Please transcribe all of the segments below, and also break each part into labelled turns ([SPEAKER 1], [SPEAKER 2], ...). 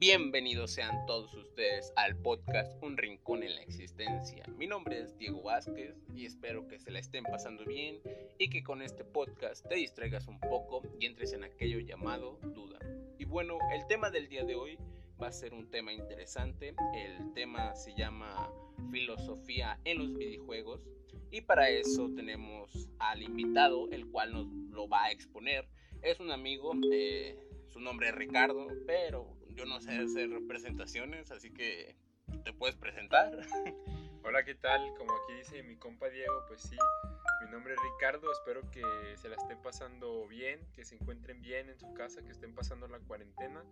[SPEAKER 1] Bienvenidos sean todos ustedes al podcast Un Rincón en la Existencia. Mi nombre es Diego Vázquez y espero que se la estén pasando bien y que con este podcast te distraigas un poco y entres en aquello llamado duda. Y bueno, el tema del día de hoy va a ser un tema interesante. El tema se llama filosofía en los videojuegos y para eso tenemos al invitado el cual nos lo va a exponer. Es un amigo, eh, su nombre es Ricardo, pero yo no sé hacer representaciones, así que te puedes presentar.
[SPEAKER 2] Hola, ¿qué tal? Como aquí dice mi compa Diego, pues sí, mi nombre es Ricardo, espero que se la estén pasando bien, que se encuentren bien en su casa, que estén pasando la cuarentena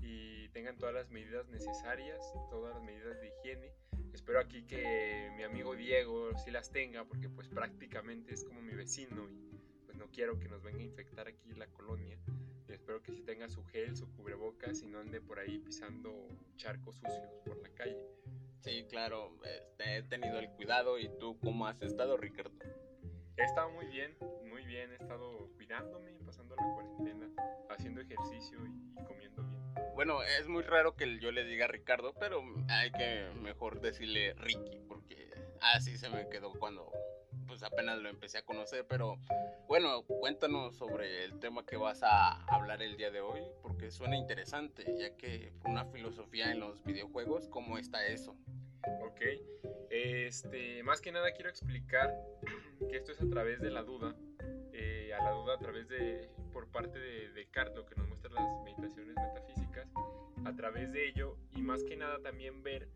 [SPEAKER 2] y tengan todas las medidas necesarias, todas las medidas de higiene. Espero aquí que mi amigo Diego sí las tenga, porque pues prácticamente es como mi vecino y pues no quiero que nos venga a infectar aquí la colonia espero que sí tenga su gel, su cubrebocas y no ande por ahí pisando charcos sucios por la calle.
[SPEAKER 1] Sí, claro, este, he tenido el cuidado. ¿Y tú cómo has estado, Ricardo?
[SPEAKER 2] He estado muy bien, muy bien. He estado cuidándome, pasando la cuarentena, haciendo ejercicio y comiendo bien.
[SPEAKER 1] Bueno, es muy raro que yo le diga Ricardo, pero hay que mejor decirle Ricky, porque así se me quedó cuando pues apenas lo empecé a conocer, pero bueno, cuéntanos sobre el tema que vas a hablar el día de hoy, porque suena interesante, ya que una filosofía en los videojuegos, ¿cómo está eso?
[SPEAKER 2] Ok, este, más que nada quiero explicar que esto es a través de la duda, eh, a la duda a través de, por parte de Descartes, lo que nos muestra las meditaciones metafísicas, a través de ello y más que nada también ver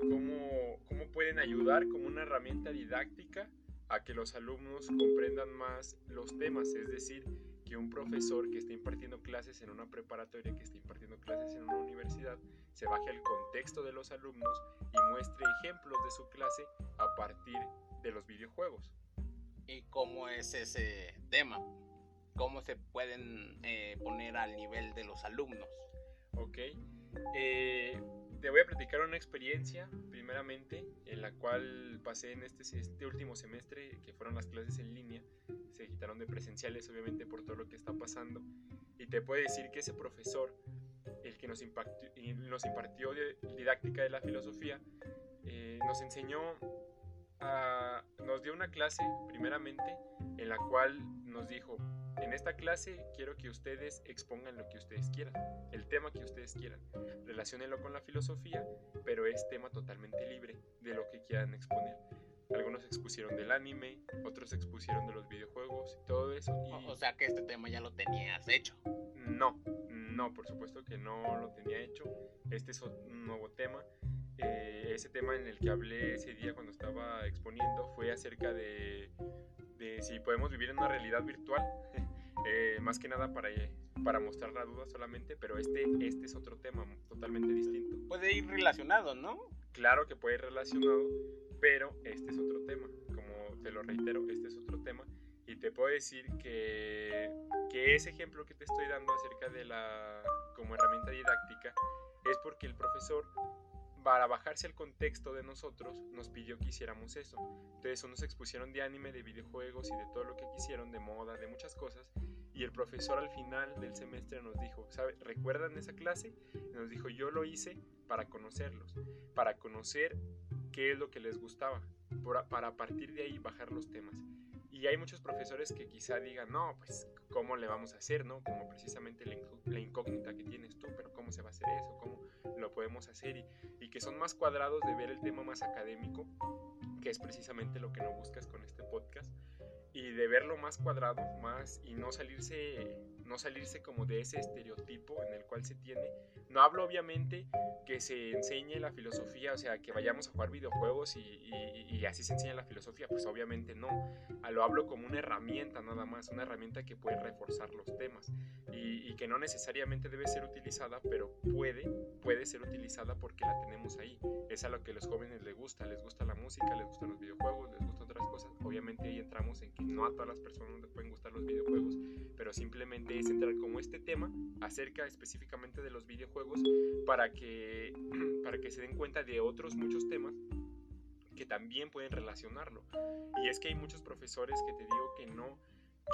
[SPEAKER 2] cómo, cómo pueden ayudar como una herramienta didáctica a que los alumnos comprendan más los temas, es decir, que un profesor que esté impartiendo clases en una preparatoria, que esté impartiendo clases en una universidad, se baje al contexto de los alumnos y muestre ejemplos de su clase a partir de los videojuegos.
[SPEAKER 1] ¿Y cómo es ese tema? ¿Cómo se pueden eh, poner al nivel de los alumnos?
[SPEAKER 2] Ok. Eh, te voy a platicar una experiencia, primeramente, en la cual pasé en este, este último semestre, que fueron las clases en línea. Se quitaron de presenciales, obviamente, por todo lo que está pasando. Y te puedo decir que ese profesor, el que nos, impactó, nos impartió didáctica de la filosofía, eh, nos enseñó, a, nos dio una clase, primeramente, en la cual nos dijo, en esta clase quiero que ustedes expongan lo que ustedes quieran, el tema que ustedes quieran. Relaciónenlo con la filosofía, pero es tema totalmente libre de lo que quieran exponer. Algunos expusieron del anime, otros expusieron de los videojuegos y todo eso.
[SPEAKER 1] O sea que este tema ya lo tenías hecho.
[SPEAKER 2] No, no, por supuesto que no lo tenía hecho. Este es un nuevo tema. Eh, ese tema en el que hablé ese día cuando estaba exponiendo fue acerca de, de si podemos vivir en una realidad virtual. Eh, más que nada para, para mostrar la duda solamente, pero este, este es otro tema totalmente distinto.
[SPEAKER 1] Puede ir relacionado, ¿no?
[SPEAKER 2] Claro que puede ir relacionado, pero este es otro tema. Como te lo reitero, este es otro tema. Y te puedo decir que, que ese ejemplo que te estoy dando acerca de la como herramienta didáctica es porque el profesor para bajarse al contexto de nosotros, nos pidió que hiciéramos eso. Entonces nos expusieron de anime, de videojuegos y de todo lo que quisieron, de moda, de muchas cosas. Y el profesor al final del semestre nos dijo, ¿sabe? ¿Recuerdan esa clase? nos dijo, yo lo hice para conocerlos, para conocer qué es lo que les gustaba, para a partir de ahí bajar los temas. Y hay muchos profesores que quizá digan, no, pues, ¿cómo le vamos a hacer, no? Como precisamente la incógnita que tienes tú, pero ¿cómo se va a hacer eso? ¿Cómo lo podemos hacer? Y, que son más cuadrados de ver el tema más académico, que es precisamente lo que no buscas con este podcast, y de verlo más cuadrado, más, y no salirse no salirse como de ese estereotipo en el cual se tiene. No hablo obviamente que se enseñe la filosofía, o sea, que vayamos a jugar videojuegos y, así se enseña la filosofía, pues obviamente no. Lo hablo como una herramienta nada más, una herramienta que puede reforzar los temas y, que no necesariamente debe ser utilizada, pero puede, puede ser utilizada porque la tenemos ahí. Es a lo que a los jóvenes les gusta, les gusta la música, les gustan los videojuegos, les gustan otras cosas. Obviamente ahí entramos en que no a todas las personas les pueden gustar los videojuegos, pero simplemente es entrar como este tema acerca específicamente de los videojuegos para que, para que se den cuenta de otros muchos temas que también pueden relacionarlo. Y es que hay muchos profesores que te digo que no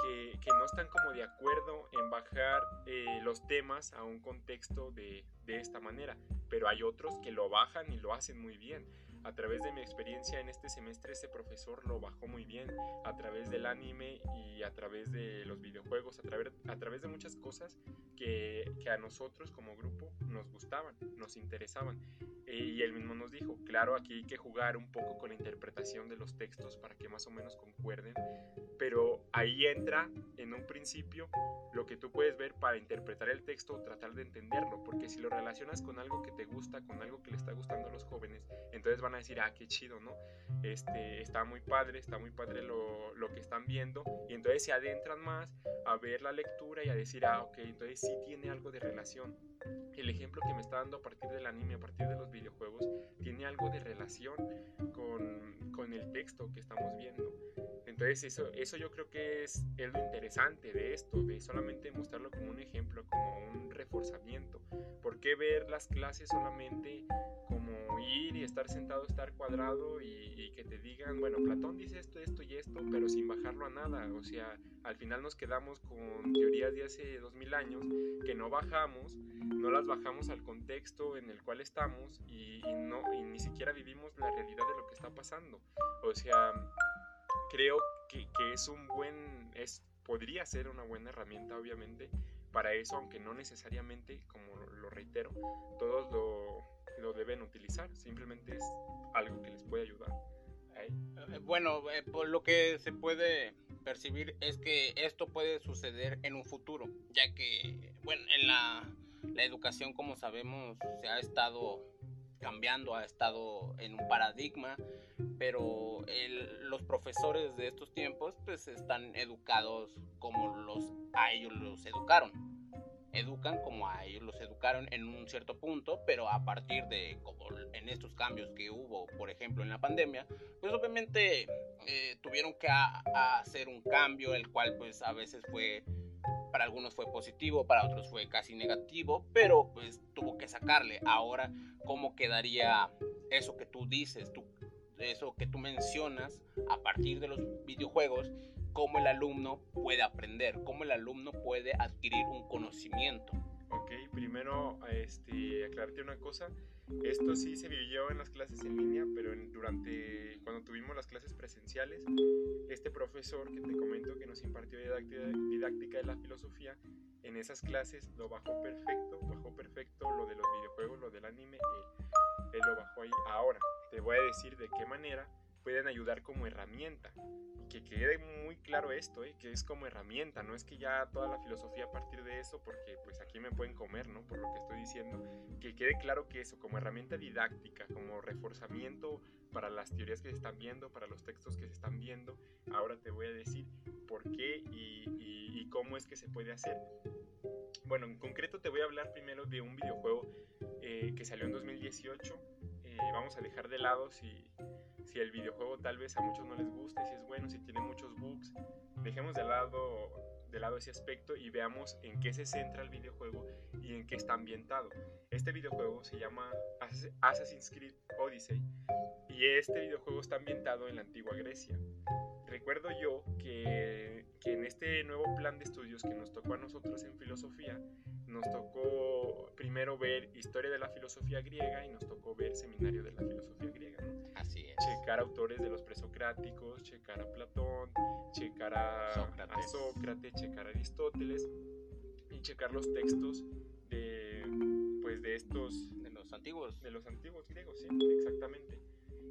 [SPEAKER 2] que, no están como de acuerdo en bajar eh, los temas a un contexto de, de esta manera, pero hay otros que lo bajan y lo hacen muy bien a través de mi experiencia en este semestre, ese profesor lo bajó muy bien a través del anime y a través de los videojuegos, a través, a través de muchas cosas que, que a nosotros como grupo nos gustaban, nos interesaban. Y él mismo nos dijo, claro, aquí hay que jugar un poco con la interpretación de los textos para que más o menos concuerden, pero ahí entra en un principio lo que tú puedes ver para interpretar el texto o tratar de entenderlo, porque si lo relacionas con algo que te gusta, con algo que le está gustando a los jóvenes, entonces van a decir, ah, qué chido, ¿no? Este, está muy padre, está muy padre lo, lo que están viendo, y entonces se adentran más a ver la lectura y a decir, ah, ok, entonces sí tiene algo de relación. El ejemplo que me está dando a partir del anime, a partir de los videojuegos, tiene algo de relación con, con el texto que estamos viendo. Entonces eso, eso yo creo que es, es, lo interesante de esto, de solamente mostrarlo como un ejemplo, como un reforzamiento. ¿Por qué ver las clases solamente como ir y estar sentado, estar cuadrado y, que te digan, bueno, Platón dice esto, esto y esto, pero sin bajarlo a nada? O sea, al final nos quedamos con teorías de hace dos mil años que no bajamos, no las bajamos al contexto en el cual estamos y, no, ni siquiera vivimos la realidad de lo que está pasando. O sea creo que, que, es un buen, es, podría ser una buena herramienta obviamente para eso, aunque no necesariamente, como lo reitero, todos lo, lo deben utilizar, simplemente es algo que les puede ayudar.
[SPEAKER 1] Eh, bueno, eh, por lo que se puede percibir es que esto puede suceder en un futuro, ya que, bueno, en la, la educación, como sabemos, se ha estado cambiando, ha estado en un paradigma, pero los profesores de estos tiempos pues están educados como los a ellos los educaron. Educan como a ellos los educaron en un cierto punto, pero a partir de como en estos cambios que hubo, por ejemplo, en la pandemia, pues obviamente eh, tuvieron que hacer un cambio, el cual pues a veces fue para algunos fue positivo, para otros fue casi negativo, pero pues tuvo que sacarle. Ahora, ¿cómo quedaría eso que tú dices, tú, eso que tú mencionas a partir de los videojuegos? ¿Cómo el alumno puede aprender? ¿Cómo el alumno puede adquirir un conocimiento?
[SPEAKER 2] Ok, primero este, aclararte una cosa. Esto sí se vivió en las clases en línea, pero durante cuando tuvimos las clases presenciales, este profesor que te comento que nos impartió didáctica, de la filosofía, en esas clases lo bajó perfecto, bajó perfecto lo de los videojuegos, lo del anime, él, él lo bajó ahí. Ahora, te voy a decir de qué manera pueden ayudar como herramienta. Y que quede muy claro esto, ¿eh? que es como herramienta, no es que ya toda la filosofía a partir de eso, porque pues aquí me pueden comer, ¿no? Por lo que estoy diciendo, que quede claro que eso, como herramienta didáctica, como reforzamiento para las teorías que se están viendo, para los textos que se están viendo, ahora te voy a decir por qué y, cómo es que se puede hacer. Bueno, en concreto te voy a hablar primero de un videojuego eh, que salió en 2018. Eh, vamos a dejar de lado si, si el videojuego tal vez a muchos no les guste, si es bueno, si tiene muchos bugs. Dejemos de lado, de lado ese aspecto y veamos en qué se centra el videojuego y en qué está ambientado. Este videojuego se llama Assassin's Creed Odyssey y este videojuego está ambientado en la antigua Grecia. Recuerdo yo que, que en este nuevo plan de estudios que nos tocó a nosotros en filosofía, nos tocó primero ver historia de la filosofía griega y nos tocó ver seminario de la filosofía griega.
[SPEAKER 1] Así es.
[SPEAKER 2] Checar autores de los presocráticos, checar a Platón, checar a Sócrates. checar a Aristóteles y checar los textos de, pues, de estos...
[SPEAKER 1] De los antiguos.
[SPEAKER 2] De los antiguos griegos, sí, exactamente.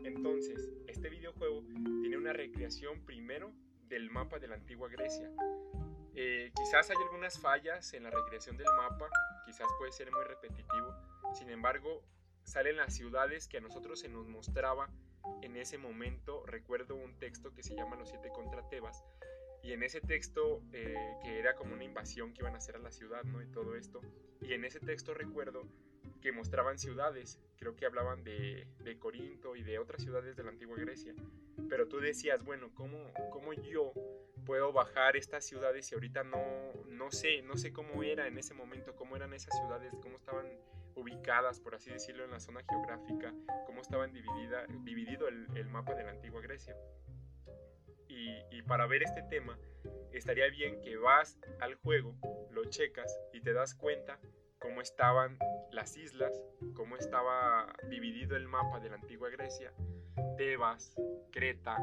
[SPEAKER 2] Entonces, este videojuego tiene una recreación primero del mapa de la antigua Grecia eh, quizás hay algunas fallas en la recreación del mapa, quizás puede ser muy repetitivo, sin embargo, salen las ciudades que a nosotros se nos mostraba en ese momento. Recuerdo un texto que se llama Los siete contra Tebas, y en ese texto, eh, que era como una invasión que iban a hacer a la ciudad, ¿no? Y todo esto, y en ese texto recuerdo que mostraban ciudades, creo que hablaban de, de, Corinto y de otras ciudades de la antigua Grecia, pero tú decías, bueno, ¿cómo, cómo yo puedo bajar estas ciudades y ahorita no, no sé, no sé cómo era en ese momento, cómo eran esas ciudades, cómo estaban ubicadas, por así decirlo, en la zona geográfica, cómo estaban dividida, dividido el, el mapa de la antigua Grecia. y, para ver este tema estaría bien que vas al juego, lo checas y te das cuenta cómo estaban las islas, cómo estaba dividido el mapa de la antigua Grecia, Tebas, Creta,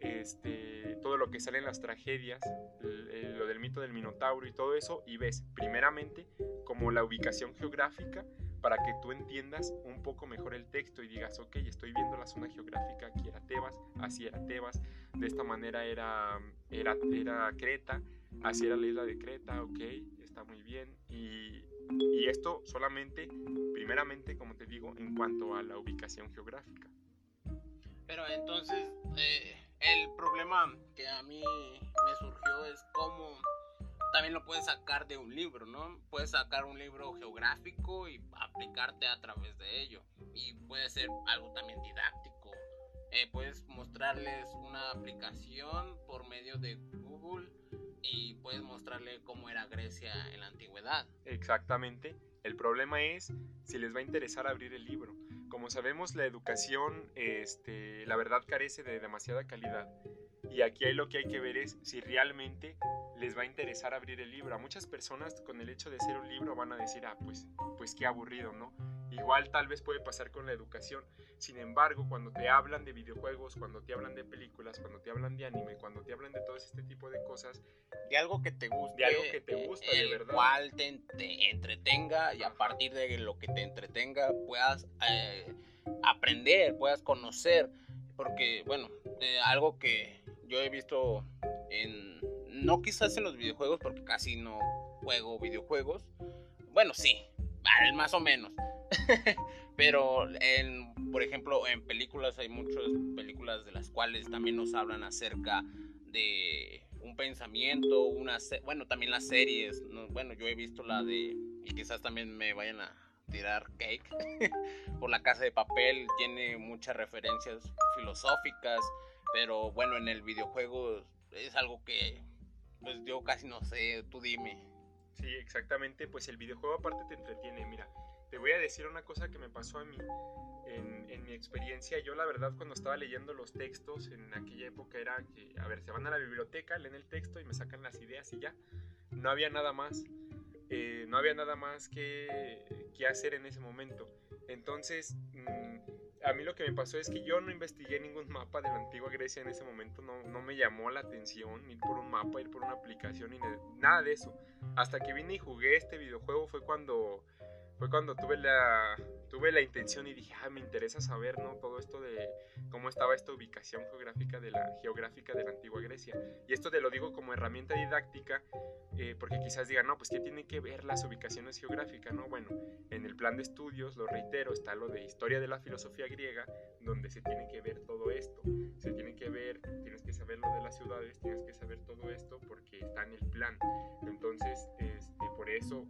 [SPEAKER 2] este, todo lo que sale en las tragedias, lo del mito del Minotauro y todo eso, y ves primeramente como la ubicación geográfica para que tú entiendas un poco mejor el texto y digas, ok, estoy viendo la zona geográfica, aquí era Tebas, así era Tebas, de esta manera era, era, era Creta, así era la isla de Creta, ok, está muy bien. Y, y esto solamente, primeramente, como te digo, en cuanto a la ubicación geográfica.
[SPEAKER 1] Pero entonces, eh, el problema que a mí me surgió es cómo también lo puedes sacar de un libro, ¿no? Puedes sacar un libro geográfico y aplicarte a través de ello. Y puede ser algo también didáctico. Eh, puedes mostrarles una aplicación por medio de Google y puedes mostrarle cómo era Grecia en la antigüedad.
[SPEAKER 2] Exactamente. El problema es si les va a interesar abrir el libro. Como sabemos, la educación, este, la verdad, carece de demasiada calidad. Y aquí hay lo que hay que ver es si realmente les va a interesar abrir el libro. A muchas personas con el hecho de ser un libro van a decir, ah, pues, pues qué aburrido, ¿no? Igual tal vez puede pasar con la educación. Sin embargo, cuando te hablan de videojuegos, cuando te hablan de películas, cuando te hablan de anime, cuando te hablan de todo este tipo de cosas,
[SPEAKER 1] de algo que te guste,
[SPEAKER 2] de algo que te gusta, de verdad,
[SPEAKER 1] cual te, entretenga y a partir de lo que te entretenga puedas eh, aprender, puedas conocer, porque bueno, eh, algo que yo he visto en no quizás en los videojuegos porque casi no juego videojuegos. Bueno, sí, más o menos. Pero, en, por ejemplo, en películas hay muchas películas de las cuales también nos hablan acerca de un pensamiento, una bueno, también las series. bueno, yo he visto la de, y quizás también me vayan a tirar cake por la casa de papel, tiene muchas referencias filosóficas, pero bueno, en el videojuego es algo que pues yo casi no sé, tú dime.
[SPEAKER 2] Sí, exactamente, pues el videojuego aparte te entretiene, mira, te voy a decir una cosa que me pasó a mí en, mi experiencia. Yo la verdad cuando estaba leyendo los textos en aquella época era que, a ver, se van a la biblioteca, leen el texto y me sacan las ideas y ya. No había nada más. Eh, no había nada más que, hacer en ese momento. Entonces, mm, a mí lo que me pasó es que yo no investigué ningún mapa de la antigua Grecia en ese momento, no, no me llamó la atención ir por un mapa, ir por una aplicación, ni nada de eso. Hasta que vine y jugué este videojuego fue cuando fue cuando tuve la, tuve la intención y dije, ah, me interesa saber, ¿no? Todo esto de cómo estaba esta ubicación geográfica de la, geográfica de la antigua Grecia. Y esto te lo digo como herramienta didáctica, eh, porque quizás digan, no, pues ¿qué tiene que ver las ubicaciones geográficas, no? Bueno, en el plan de estudios, lo reitero, está lo de historia de la filosofía griega, donde se tiene que ver todo esto. Se tiene que ver, tienes que saber lo de las ciudades, tienes que saber todo esto porque está en el plan. Entonces, este, por eso,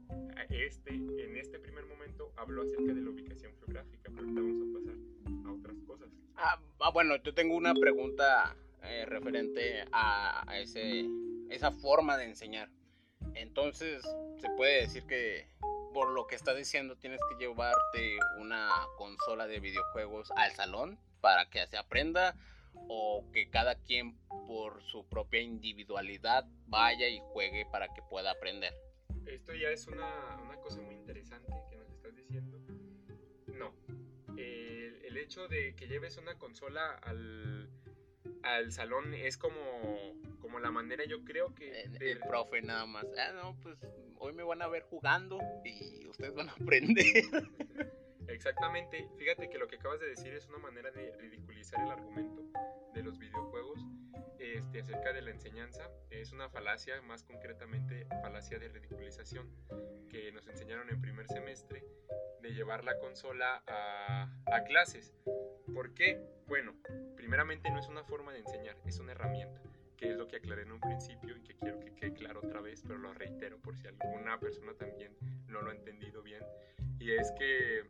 [SPEAKER 2] este, en este primer momento habló acerca de la ubicación geográfica, pero ahorita vamos a pasar a otras cosas.
[SPEAKER 1] Ah, ah bueno, yo tengo una pregunta eh, referente a, ese, esa forma de enseñar. Entonces, se puede decir que por lo que está diciendo tienes que llevarte una consola de videojuegos al salón para que se aprenda o que cada quien por su propia individualidad vaya y juegue para que pueda aprender.
[SPEAKER 2] Esto ya es una, una cosa muy interesante el, hecho de que lleves una consola al, al salón es como, como la manera, yo creo que...
[SPEAKER 1] El, profe nada más, ah, no, pues hoy me van a ver jugando y ustedes van a aprender.
[SPEAKER 2] Exactamente, fíjate que lo que acabas de decir es una manera de ridiculizar el argumento de los videojuegos este, acerca de la enseñanza. Es una falacia, más concretamente falacia de ridiculización, que nos enseñaron en primer semestre de llevar la consola a, a clases. ¿Por qué? Bueno, primeramente no es una forma de enseñar, es una herramienta, que es lo que aclaré en un principio y que quiero que quede claro otra vez, pero lo reitero por si alguna persona también no lo ha entendido bien. Y es que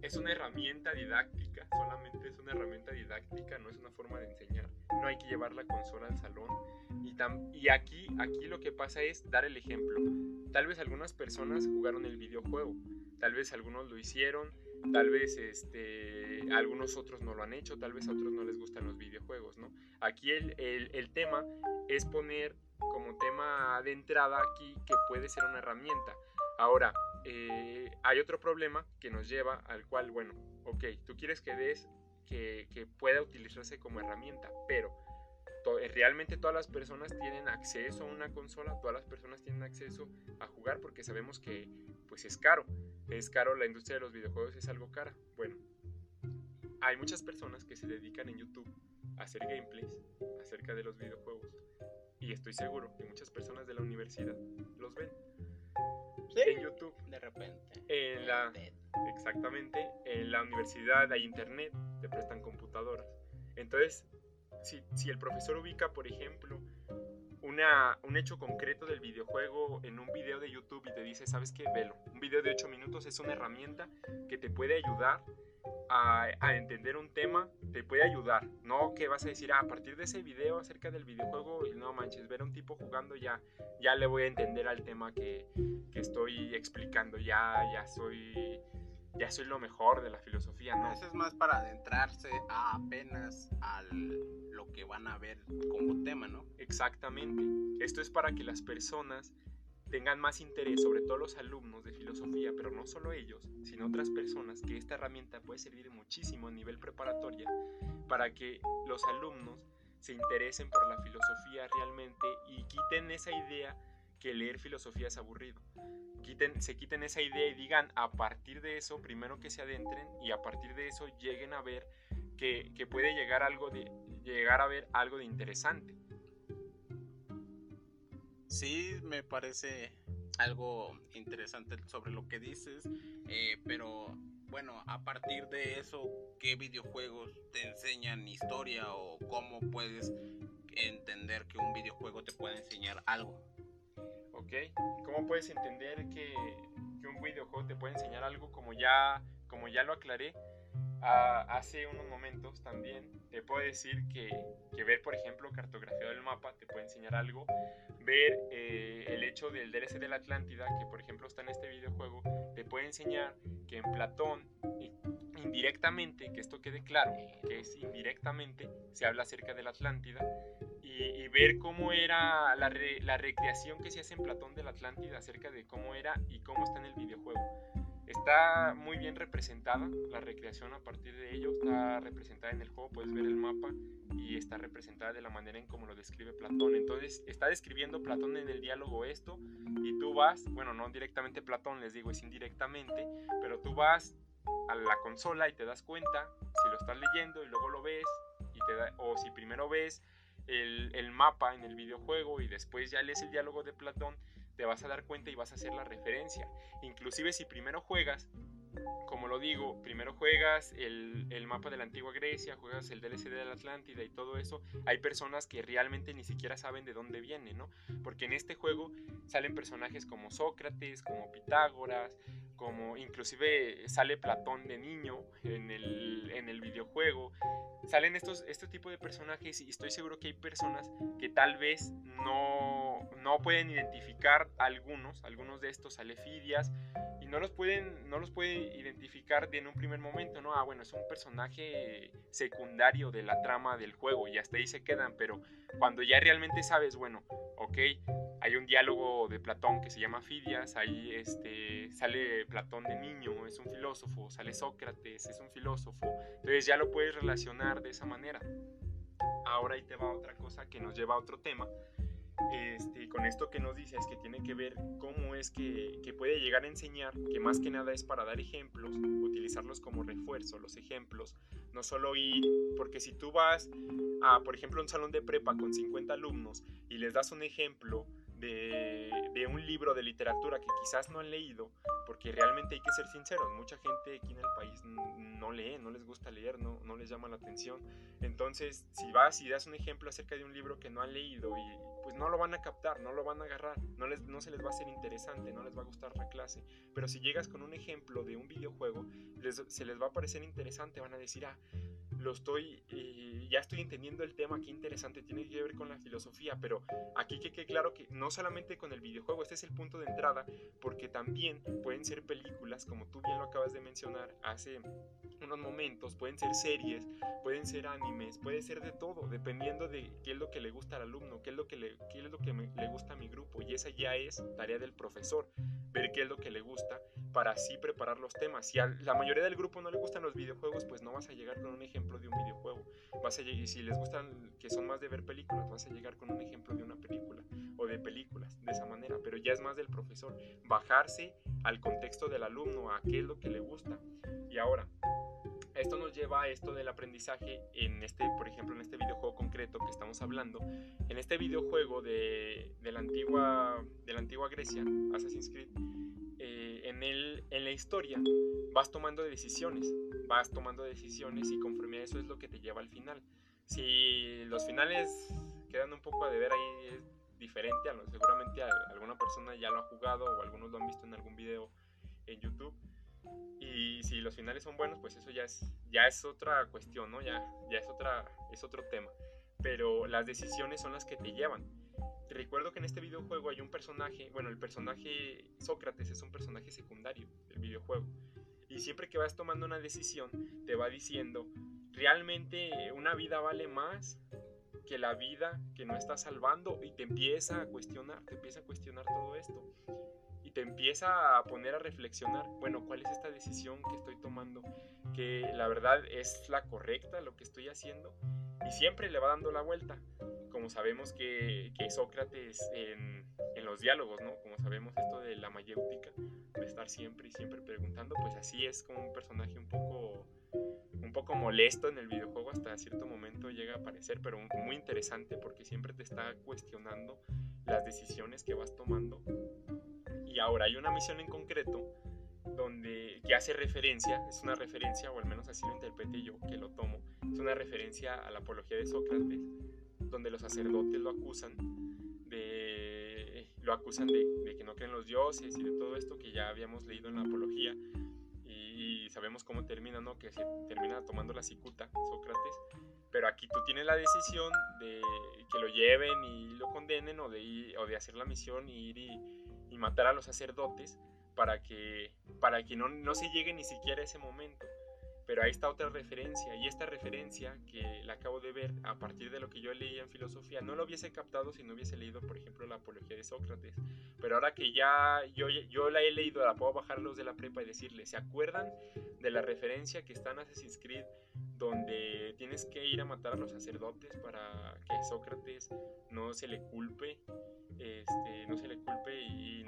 [SPEAKER 2] es una herramienta didáctica, solamente es una herramienta didáctica, no es una forma de enseñar. No hay que llevar la consola al salón. Y, y aquí, aquí lo que pasa es dar el ejemplo. Tal vez algunas personas jugaron el videojuego, tal vez algunos lo hicieron, tal vez este, algunos otros no lo han hecho, tal vez a otros no les gustan los videojuegos, ¿no? Aquí el, el tema es poner como tema de entrada aquí que puede ser una herramienta. Ahora, eh, hay otro problema que nos lleva al cual, bueno, ok, tú quieres que des que, que pueda utilizarse como herramienta, pero eh, realmente todas las personas tienen acceso a una consola, todas las personas tienen acceso a jugar porque sabemos que pues es caro, es caro, la industria de los videojuegos es algo cara. Bueno, hay muchas personas que se dedican en YouTube a hacer gameplays acerca de los videojuegos y estoy seguro que muchas personas de la universidad los ven en YouTube.
[SPEAKER 1] De repente.
[SPEAKER 2] En la, exactamente. En la universidad hay internet, te prestan computadoras. Entonces, si, si el profesor ubica, por ejemplo, un hecho concreto del videojuego en un video de YouTube y te dice, ¿sabes qué? Velo. Un video de 8 minutos es una herramienta que te puede ayudar a, entender un tema, te puede ayudar. No que vas a decir, ah, a partir de ese video acerca del videojuego, no manches, ver a un tipo jugando ya, ya le voy a entender al tema que estoy explicando, ya, ya soy ya soy lo mejor de la filosofía, ¿no?
[SPEAKER 1] Eso es más para adentrarse a apenas a lo que van a ver como tema, ¿no?
[SPEAKER 2] Exactamente. Esto es para que las personas tengan más interés, sobre todo los alumnos de filosofía, pero no solo ellos, sino otras personas, que esta herramienta puede servir muchísimo a nivel preparatoria para que los alumnos se interesen por la filosofía realmente y quiten esa idea que leer filosofía es aburrido. Quiten, se quiten esa idea y digan a partir de eso, primero que se adentren y a partir de eso lleguen a ver que, que puede llegar, algo de, llegar a ver algo de interesante
[SPEAKER 1] sí me parece algo interesante sobre lo que dices, eh, pero bueno, a partir de eso, ¿qué videojuegos te enseñan historia o cómo puedes entender que un videojuego te puede enseñar algo?
[SPEAKER 2] Ok, ¿cómo puedes entender que, que un videojuego te puede enseñar algo como ya, como ya lo aclaré? Hace unos momentos también te puedo decir que, ver, por ejemplo, cartografía del mapa te puede enseñar algo. Ver eh, el hecho del DLC de la Atlántida, que por ejemplo está en este videojuego, te puede enseñar que en Platón, indirectamente, que esto quede claro, que es indirectamente, se habla acerca de la Atlántida. Y, ver cómo era la, la recreación que se hace en Platón de la Atlántida acerca de cómo era y cómo está en el videojuego. Está muy bien representada la recreación a partir de ello, está representada en el juego, puedes ver el mapa y está representada de la manera en como lo describe Platón. Entonces está describiendo Platón en el diálogo esto y tú vas, bueno, no directamente Platón, les digo, es indirectamente, pero tú vas a la consola y te das cuenta si lo estás leyendo y luego lo ves y te da, o si primero ves el, el mapa en el videojuego y después ya lees el diálogo de Platón te vas a dar cuenta y vas a hacer la referencia. Inclusive si primero juegas, como lo digo, primero juegas el, el, mapa de la antigua Grecia, juegas el DLC de la Atlántida y todo eso, hay personas que realmente ni siquiera saben de dónde viene, ¿no? Porque en este juego salen personajes como Sócrates, como Pitágoras, como inclusive sale Platón de niño en el, en el videojuego. Salen estos, este tipo de personajes y estoy seguro que hay personas que tal vez no, no pueden identificar algunos, algunos de estos alefidias y no los pueden, no los pueden identificar de en un primer momento, ¿no? Ah, bueno, es un personaje secundario de la trama del juego y hasta ahí se quedan, pero cuando ya realmente sabes, bueno, ok, hay un diálogo de Platón que se llama Fidias, ahí este, sale Platón de niño, es un filósofo, sale Sócrates, es un filósofo, entonces ya lo puedes relacionar de esa manera. Ahora ahí te va otra cosa que nos lleva a otro tema, este, con esto que nos dice es que tiene que ver cómo es que, que, puede llegar a enseñar, que más que nada es para dar ejemplos, utilizarlos como refuerzo, los ejemplos, no solo ir, porque si tú vas a, por ejemplo, un salón de prepa con 50 alumnos y les das un ejemplo de, un libro de literatura que quizás no han leído, porque realmente hay que ser sinceros, mucha gente aquí en el país no lee, no les gusta leer, no, no les llama la atención. Entonces, si vas y das un ejemplo acerca de un libro que no han leído y pues no lo van a captar, no lo van a agarrar, no, les, no se les va a hacer interesante, no les va a gustar la clase. Pero si llegas con un ejemplo de un videojuego, se les va a parecer interesante, van a decir, ah, lo estoy, eh, ya estoy entendiendo el tema, qué interesante, tiene que ver con la filosofía, pero aquí que quede claro que no solamente con el videojuego, este es el punto de entrada, porque también pueden ser películas, como tú bien lo acabas de mencionar hace unos momentos, pueden ser series, pueden ser animes, puede ser de todo, dependiendo de qué es lo que le gusta al alumno, qué es lo que le, qué es lo que le gusta a mi grupo, y esa ya es tarea del profesor, ver qué es lo que le gusta para así preparar los temas. Si a la mayoría del grupo no le gustan los videojuegos, pues no vas a llegar con un ejemplo de un videojuego. Vas a y si les gustan que son más de ver películas, vas a llegar con un ejemplo de una película o de películas de esa manera, pero ya es más del profesor bajarse al contexto del alumno, a qué es lo que le gusta. Y ahora, esto nos lleva a esto del aprendizaje en este, por ejemplo, en este videojuego concreto que estamos hablando. En este videojuego de, de la, antigua, de la antigua Grecia, Assassin's Creed, eh, en, el, en la historia vas tomando decisiones, vas tomando decisiones y conforme a eso es lo que te lleva al final. Si los finales quedan un poco a deber ahí es diferente, seguramente alguna persona ya lo ha jugado o algunos lo han visto en algún video en YouTube. Y si los finales son buenos, pues eso ya es, ya es otra cuestión, ¿no? Ya, ya es, otra, es otro tema. Pero las decisiones son las que te llevan recuerdo que en este videojuego hay un personaje, bueno, el personaje Sócrates es un personaje secundario del videojuego. Y siempre que vas tomando una decisión, te va diciendo, realmente una vida vale más que la vida que no estás salvando y te empieza a cuestionar, te empieza a cuestionar todo esto. Y te empieza a poner a reflexionar, bueno, ¿cuál es esta decisión que estoy tomando? Que la verdad es la correcta, lo que estoy haciendo. Y siempre le va dando la vuelta como sabemos que, que Sócrates en, en, los diálogos, ¿no? Como sabemos esto de la mayéutica, de estar siempre y siempre preguntando, pues así es como un personaje un poco, un poco molesto en el videojuego, hasta cierto momento llega a aparecer, pero muy interesante porque siempre te está cuestionando las decisiones que vas tomando. Y ahora hay una misión en concreto donde que hace referencia, es una referencia, o al menos así lo interprete yo, que lo tomo, es una referencia a la apología de Sócrates, donde los sacerdotes lo acusan de lo acusan de, que no creen los dioses y de todo esto que ya habíamos leído en la apología y, sabemos cómo termina, ¿no? Que se termina tomando la cicuta Sócrates, pero aquí tú tienes la decisión de que lo lleven y lo condenen o de, o de hacer la misión y ir y, matar a los sacerdotes para que, para que no, no se llegue ni siquiera a ese momento. Pero ahí está otra referencia, y esta referencia que la acabo de ver a partir de lo que yo leí en filosofía, no lo hubiese captado si no hubiese leído, por ejemplo, la apología de Sócrates. Pero ahora que ya yo, yo la he leído, la puedo bajar los de la prepa y decirle, ¿se acuerdan de la referencia que está en Assassin's Creed, donde tienes que ir a matar a los sacerdotes para que Sócrates no se le culpe? Este, no se le culpe y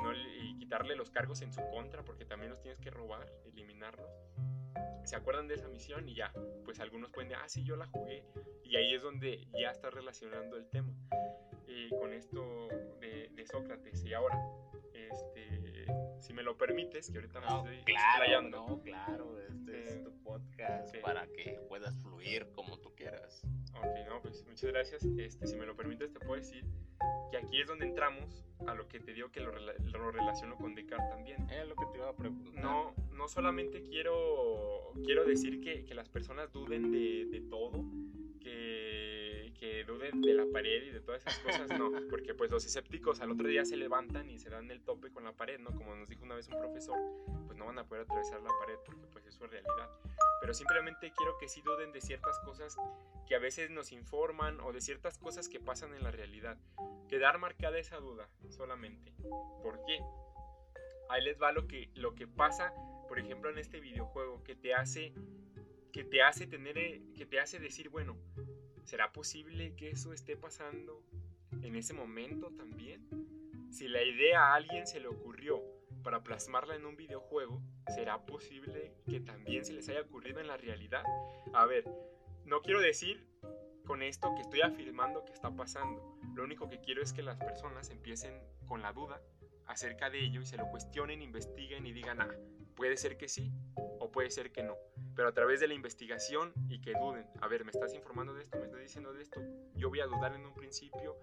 [SPEAKER 2] quitarle los cargos en su contra, porque también los tienes que robar, eliminarlos se acuerdan de esa misión y ya, pues algunos pueden decir, ah, sí, yo la jugué. Y ahí es donde ya está relacionando el tema eh, con esto de, Sócrates. Y ahora, este, si me lo permites, que ahorita me estoy
[SPEAKER 1] claro, No, claro, este es tu podcast para que puedas fluir como tú quieras.
[SPEAKER 2] Ok, no, pues muchas gracias. Este, si me lo permites, te puedo decir que aquí es donde entramos a lo que te digo que lo, lo relaciono con Descartes también.
[SPEAKER 1] Es lo que te iba a preguntar.
[SPEAKER 2] No, no solamente quiero, quiero decir que, que las personas duden de, de todo, que, que, duden de la pared y de todas esas cosas, no, porque pues los escépticos al otro día se levantan y se dan el tope con la pared, ¿no? Como nos dijo una vez un profesor, pues no van a poder atravesar la pared porque pues es su realidad. Pero simplemente quiero que sí duden de ciertas cosas que a veces nos informan o de ciertas cosas que pasan en la realidad. Quedar marcada esa duda solamente. ¿Por qué? Ahí les va lo que, lo que pasa, por ejemplo, en este videojuego, que te hace, que te hace tener, eh, que te hace decir, bueno, ¿será posible que eso esté pasando en ese momento también? Si la idea a alguien se le ocurrió para plasmarla en un videojuego, ¿será posible que también se les haya ocurrido en la realidad? A ver, no quiero decir con esto que estoy afirmando que está pasando. Lo único que quiero es que las personas empiecen con la duda acerca de ello y se lo cuestionen, investiguen y digan, ah, puede ser que sí o puede ser que no. Pero a través de la investigación y que duden, a ver, me estás informando de esto, me estás diciendo de esto, yo voy a dudar en un principio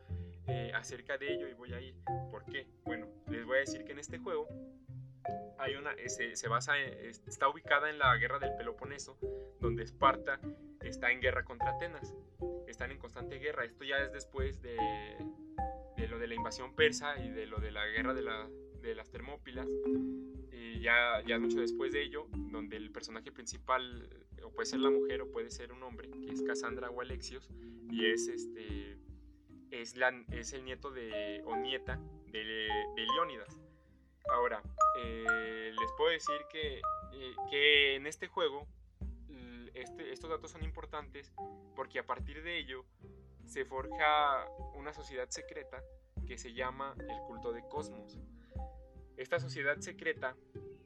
[SPEAKER 2] eh, acerca de ello y voy a ir. ¿Por qué? Bueno, les voy a decir que en este juego hay una, se, se basa, está ubicada en la guerra del Peloponeso, donde Esparta está en guerra contra Atenas. Están en constante guerra. Esto ya es después de, de lo de la invasión persa y de lo de la guerra de, la, de las Termópilas. Y ya, ya mucho después de ello, donde el personaje principal, o puede ser la mujer o puede ser un hombre, que es Cassandra o Alexios, y es este es, la, es el nieto de, o nieta de, de Leónidas. Ahora, eh, les puedo decir que, eh, que en este juego este, estos datos son importantes porque a partir de ello se forja una sociedad secreta que se llama el culto de Cosmos. Esta sociedad secreta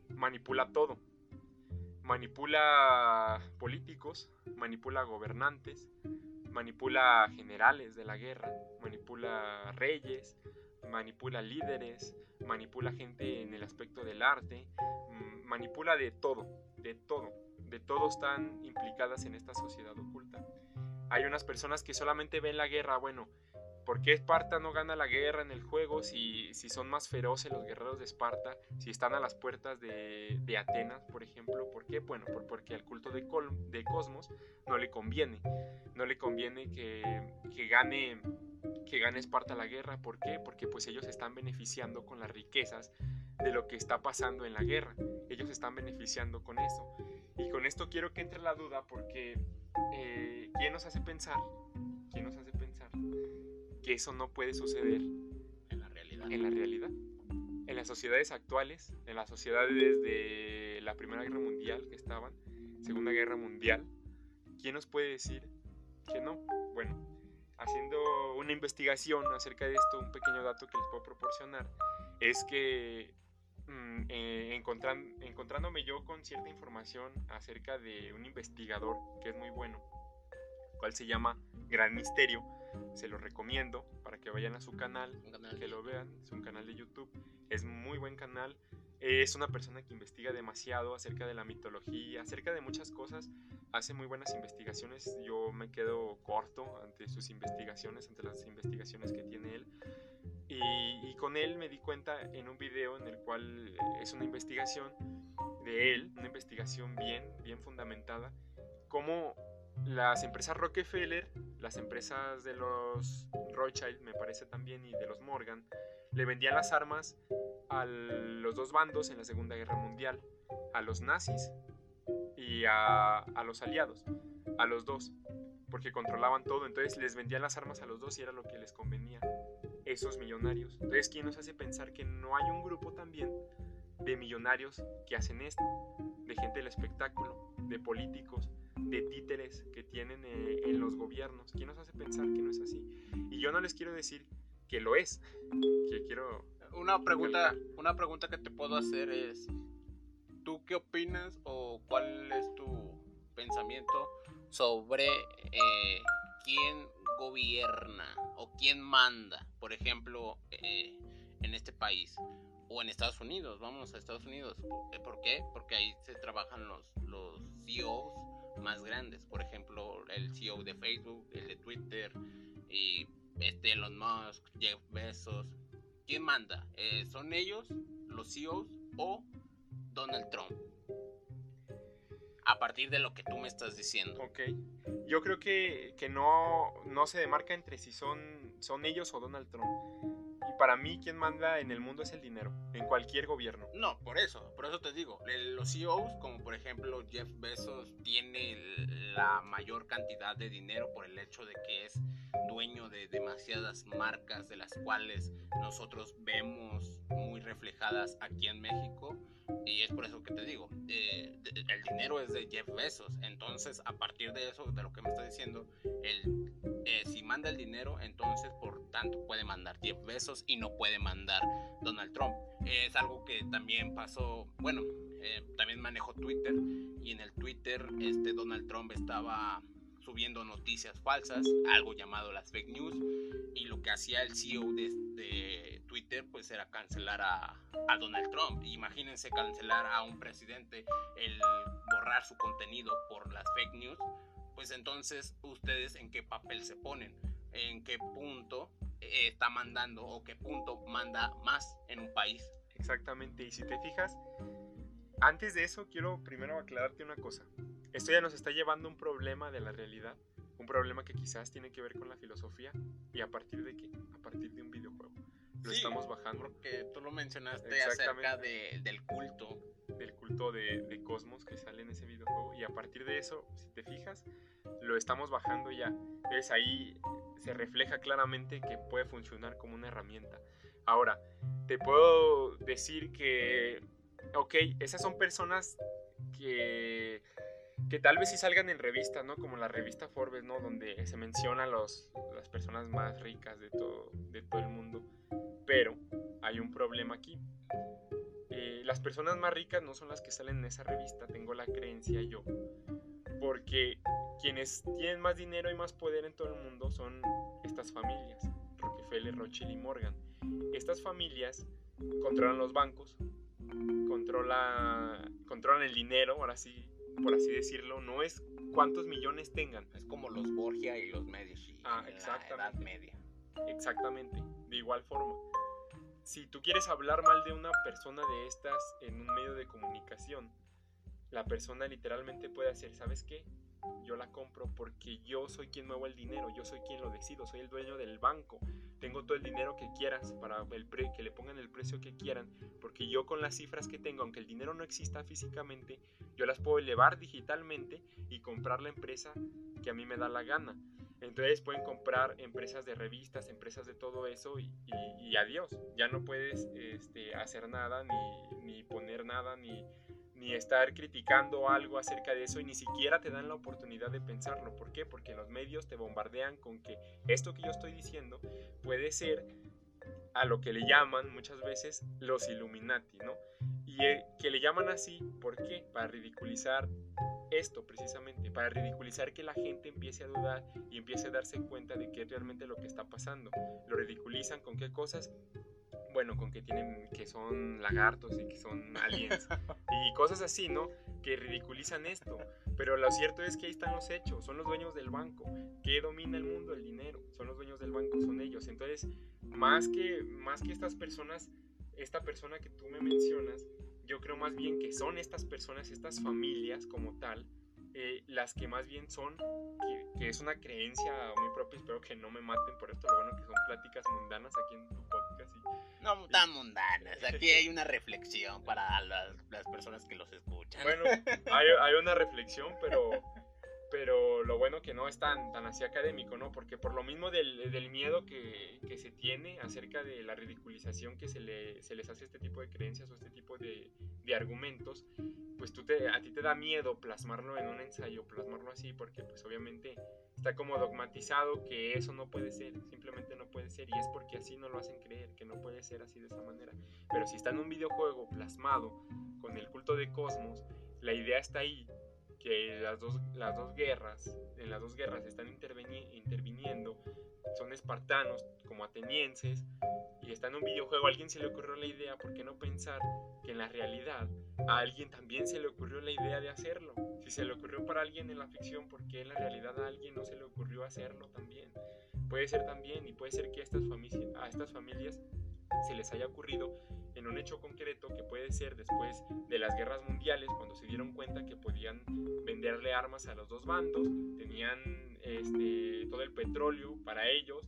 [SPEAKER 2] manipula todo. Manipula políticos, manipula gobernantes, manipula generales de la guerra, manipula reyes, manipula líderes, manipula gente en el aspecto del arte, mm, manipula de todo, de todo, de todo están implicadas en esta sociedad oculta. Hay unas personas que solamente ven la guerra, bueno, ¿por qué Esparta no gana la guerra en el juego si, si son más feroces los guerreros de Esparta, si están a las puertas de, de Atenas, por ejemplo? ¿Por qué? Bueno, porque al culto de, de Cosmos no le conviene, no le conviene que, que gane que gane Esparta la guerra. ¿Por qué? Porque pues ellos están beneficiando con las riquezas de lo que está pasando en la guerra. Ellos están beneficiando con eso. Y con esto quiero que entre la duda porque eh, ¿quién nos hace pensar? ¿Quién nos hace pensar que eso no puede suceder
[SPEAKER 1] en la realidad?
[SPEAKER 2] En la realidad. En las sociedades actuales, en las sociedades de la Primera Guerra Mundial que estaban, Segunda Guerra Mundial, ¿quién nos puede decir que no? Bueno, haciendo una investigación acerca de esto, un pequeño dato que les puedo proporcionar es que mm, eh, encontrándome yo con cierta información acerca de un investigador que es muy bueno, cual se llama Gran Misterio, se lo recomiendo para que vayan a su canal, que lo vean, es un canal de YouTube, es muy buen canal, es una persona que investiga demasiado acerca de la mitología, acerca de muchas cosas. Hace muy buenas investigaciones. Yo me quedo corto ante sus investigaciones, ante las investigaciones que tiene él. Y, con él me di cuenta en un video en el cual es una investigación de él, una investigación bien, bien fundamentada, cómo las empresas Rockefeller, las empresas de los Rothschild, me parece también, y de los Morgan, le vendían las armas a los dos bandos en la Segunda Guerra Mundial, a los nazis y a, los aliados, a los dos, porque controlaban todo, entonces les vendían las armas a los dos y era lo que les convenía, esos millonarios. Entonces, ¿quién nos hace pensar que no hay un grupo también de millonarios que hacen esto? De gente del espectáculo, de políticos, de títeres que tienen eh, en los gobiernos. ¿Quién nos hace pensar que no es así? Y yo no les quiero decir que lo es, que quiero
[SPEAKER 1] una pregunta, una pregunta que te puedo hacer es, ¿tú qué opinas o cuál es tu pensamiento sobre eh, quién gobierna o quién manda, por ejemplo, eh, en este país o en Estados Unidos? Vamos a Estados Unidos. ¿Por qué? Porque ahí se trabajan los, los CEOs más grandes, por ejemplo, el CEO de Facebook, el de Twitter y este Elon Musk, Jeff Bezos, ¿Quién manda? Eh, ¿Son ellos, los CEOs o Donald Trump? A partir de lo que tú me estás diciendo.
[SPEAKER 2] Ok. Yo creo que, que no, no se demarca entre si son, son ellos o Donald Trump. Y para mí, quien manda en el mundo es el dinero, en cualquier gobierno.
[SPEAKER 1] No, por eso, por eso te digo. Los CEOs, como por ejemplo Jeff Bezos, tiene la mayor cantidad de dinero por el hecho de que es dueño de demasiadas marcas de las cuales nosotros vemos muy reflejadas aquí en México y es por eso que te digo, eh, el dinero es de Jeff Bezos, entonces a partir de eso, de lo que me está diciendo, el, eh, si manda el dinero, entonces por tanto puede mandar Jeff Bezos y no puede mandar Donald Trump. es algo que también pasó, bueno, eh, también manejo Twitter y en el Twitter este Donald Trump estaba subiendo noticias falsas, algo llamado las fake news, y lo que hacía el CEO de, Twitter pues era cancelar a, a, Donald Trump. Imagínense cancelar a un presidente, el borrar su contenido por las fake news, pues entonces ustedes en qué papel se ponen, en qué punto eh, está mandando o qué punto manda más en un país.
[SPEAKER 2] Exactamente, y si te fijas, antes de eso quiero primero aclararte una cosa. Esto ya nos está llevando a un problema de la realidad, un problema que quizás tiene que ver con la filosofía y a partir de qué? A partir de un videojuego. Lo estamos bajando.
[SPEAKER 1] Porque tú lo mencionaste acerca del culto.
[SPEAKER 2] Del culto de, de Cosmos que sale en ese videojuego y a partir de eso, si te fijas, lo estamos bajando ya. Entonces ahí se refleja claramente que puede funcionar como una herramienta. Ahora, te puedo decir que, ok, esas son personas que, que tal vez sí salgan en revistas, ¿no? Como la revista Forbes, ¿no? Donde se mencionan los, las personas más ricas de todo, de todo el mundo. Pero hay un problema aquí. Eh, las personas más ricas no son las que salen en esa revista, tengo la creencia yo. Porque quienes tienen más dinero y más poder en todo el mundo son estas familias, Rockefeller, Rothschild y Morgan. Estas familias controlan los bancos, controla, controlan el dinero, ahora sí, por así decirlo, no es cuántos millones tengan.
[SPEAKER 1] Es como los Borgia y los Medici
[SPEAKER 2] ah, exactamente.
[SPEAKER 1] la Edad Media.
[SPEAKER 2] Exactamente, de igual forma. Si tú quieres hablar mal de una persona de estas en un medio de comunicación, la persona literalmente puede hacer, ¿sabes qué? yo la compro porque yo soy quien muevo el dinero, yo soy quien lo decido, soy el dueño del banco. Tengo todo el dinero que quieras para el que le pongan el precio que quieran, porque yo con las cifras que tengo, aunque el dinero no exista físicamente, yo las puedo elevar digitalmente y comprar la empresa que a mí me da la gana. Entonces pueden comprar empresas de revistas, empresas de todo eso y, adiós. Ya no puedes este, hacer nada, ni, ni poner nada, ni ni estar criticando algo acerca de eso y ni siquiera te dan la oportunidad de pensarlo. ¿Por qué? Porque los medios te bombardean con que esto que yo estoy diciendo puede ser a lo que le llaman muchas veces los Illuminati, ¿no? Y eh, que le llaman así, ¿por qué? Para ridiculizar esto precisamente, para ridiculizar que la gente empiece a dudar y empiece a darse cuenta de qué es realmente lo que está pasando. Lo ridiculizan con qué cosas bueno, con que tienen, que son lagartos y que son aliens y cosas así, ¿no? Que ridiculizan esto. Pero lo cierto es que ahí están los hechos, son los dueños del banco. ¿Qué domina el mundo? El dinero. Son los dueños del banco, son ellos. Entonces, más que, más que estas personas, esta persona que tú me mencionas, yo creo más bien que son estas personas, estas familias como tal, eh, las que más bien son, que, es una creencia muy propia, espero que no me maten por esto, lo bueno que son pláticas mundanas aquí en
[SPEAKER 1] no tan mundanas, aquí hay una reflexión para las, las personas que los escuchan.
[SPEAKER 2] Bueno, hay, hay una reflexión, pero pero lo bueno que no es tan, tan así académico, ¿no? Porque por lo mismo del, del miedo que, que, se tiene acerca de la ridiculización que se, le, se les hace a este tipo de creencias o este tipo de, de argumentos, pues tú te, a ti te da miedo plasmarlo en un ensayo, plasmarlo así, porque pues obviamente está como dogmatizado que eso no puede ser, simplemente no puede ser, y es porque así no lo hacen creer, que no puede ser así de esa manera. Pero si está en un videojuego plasmado con el culto de Cosmos, la idea está ahí, que las dos, las dos guerras, en las dos guerras están interviniendo, son espartanos como atenienses, y está en un videojuego, a alguien se le ocurrió la idea, ¿por qué no pensar que en la realidad a alguien también se le ocurrió la idea de hacerlo? Si se le ocurrió para alguien en la ficción, ¿por qué en la realidad a alguien no se le ocurrió hacerlo también? Puede ser también, y puede ser que a estas, a estas familias se les haya ocurrido en un hecho concreto que puede ser después de las guerras mundiales, cuando se dieron cuenta que podían venderle armas a los dos bandos, tenían este, todo el petróleo para ellos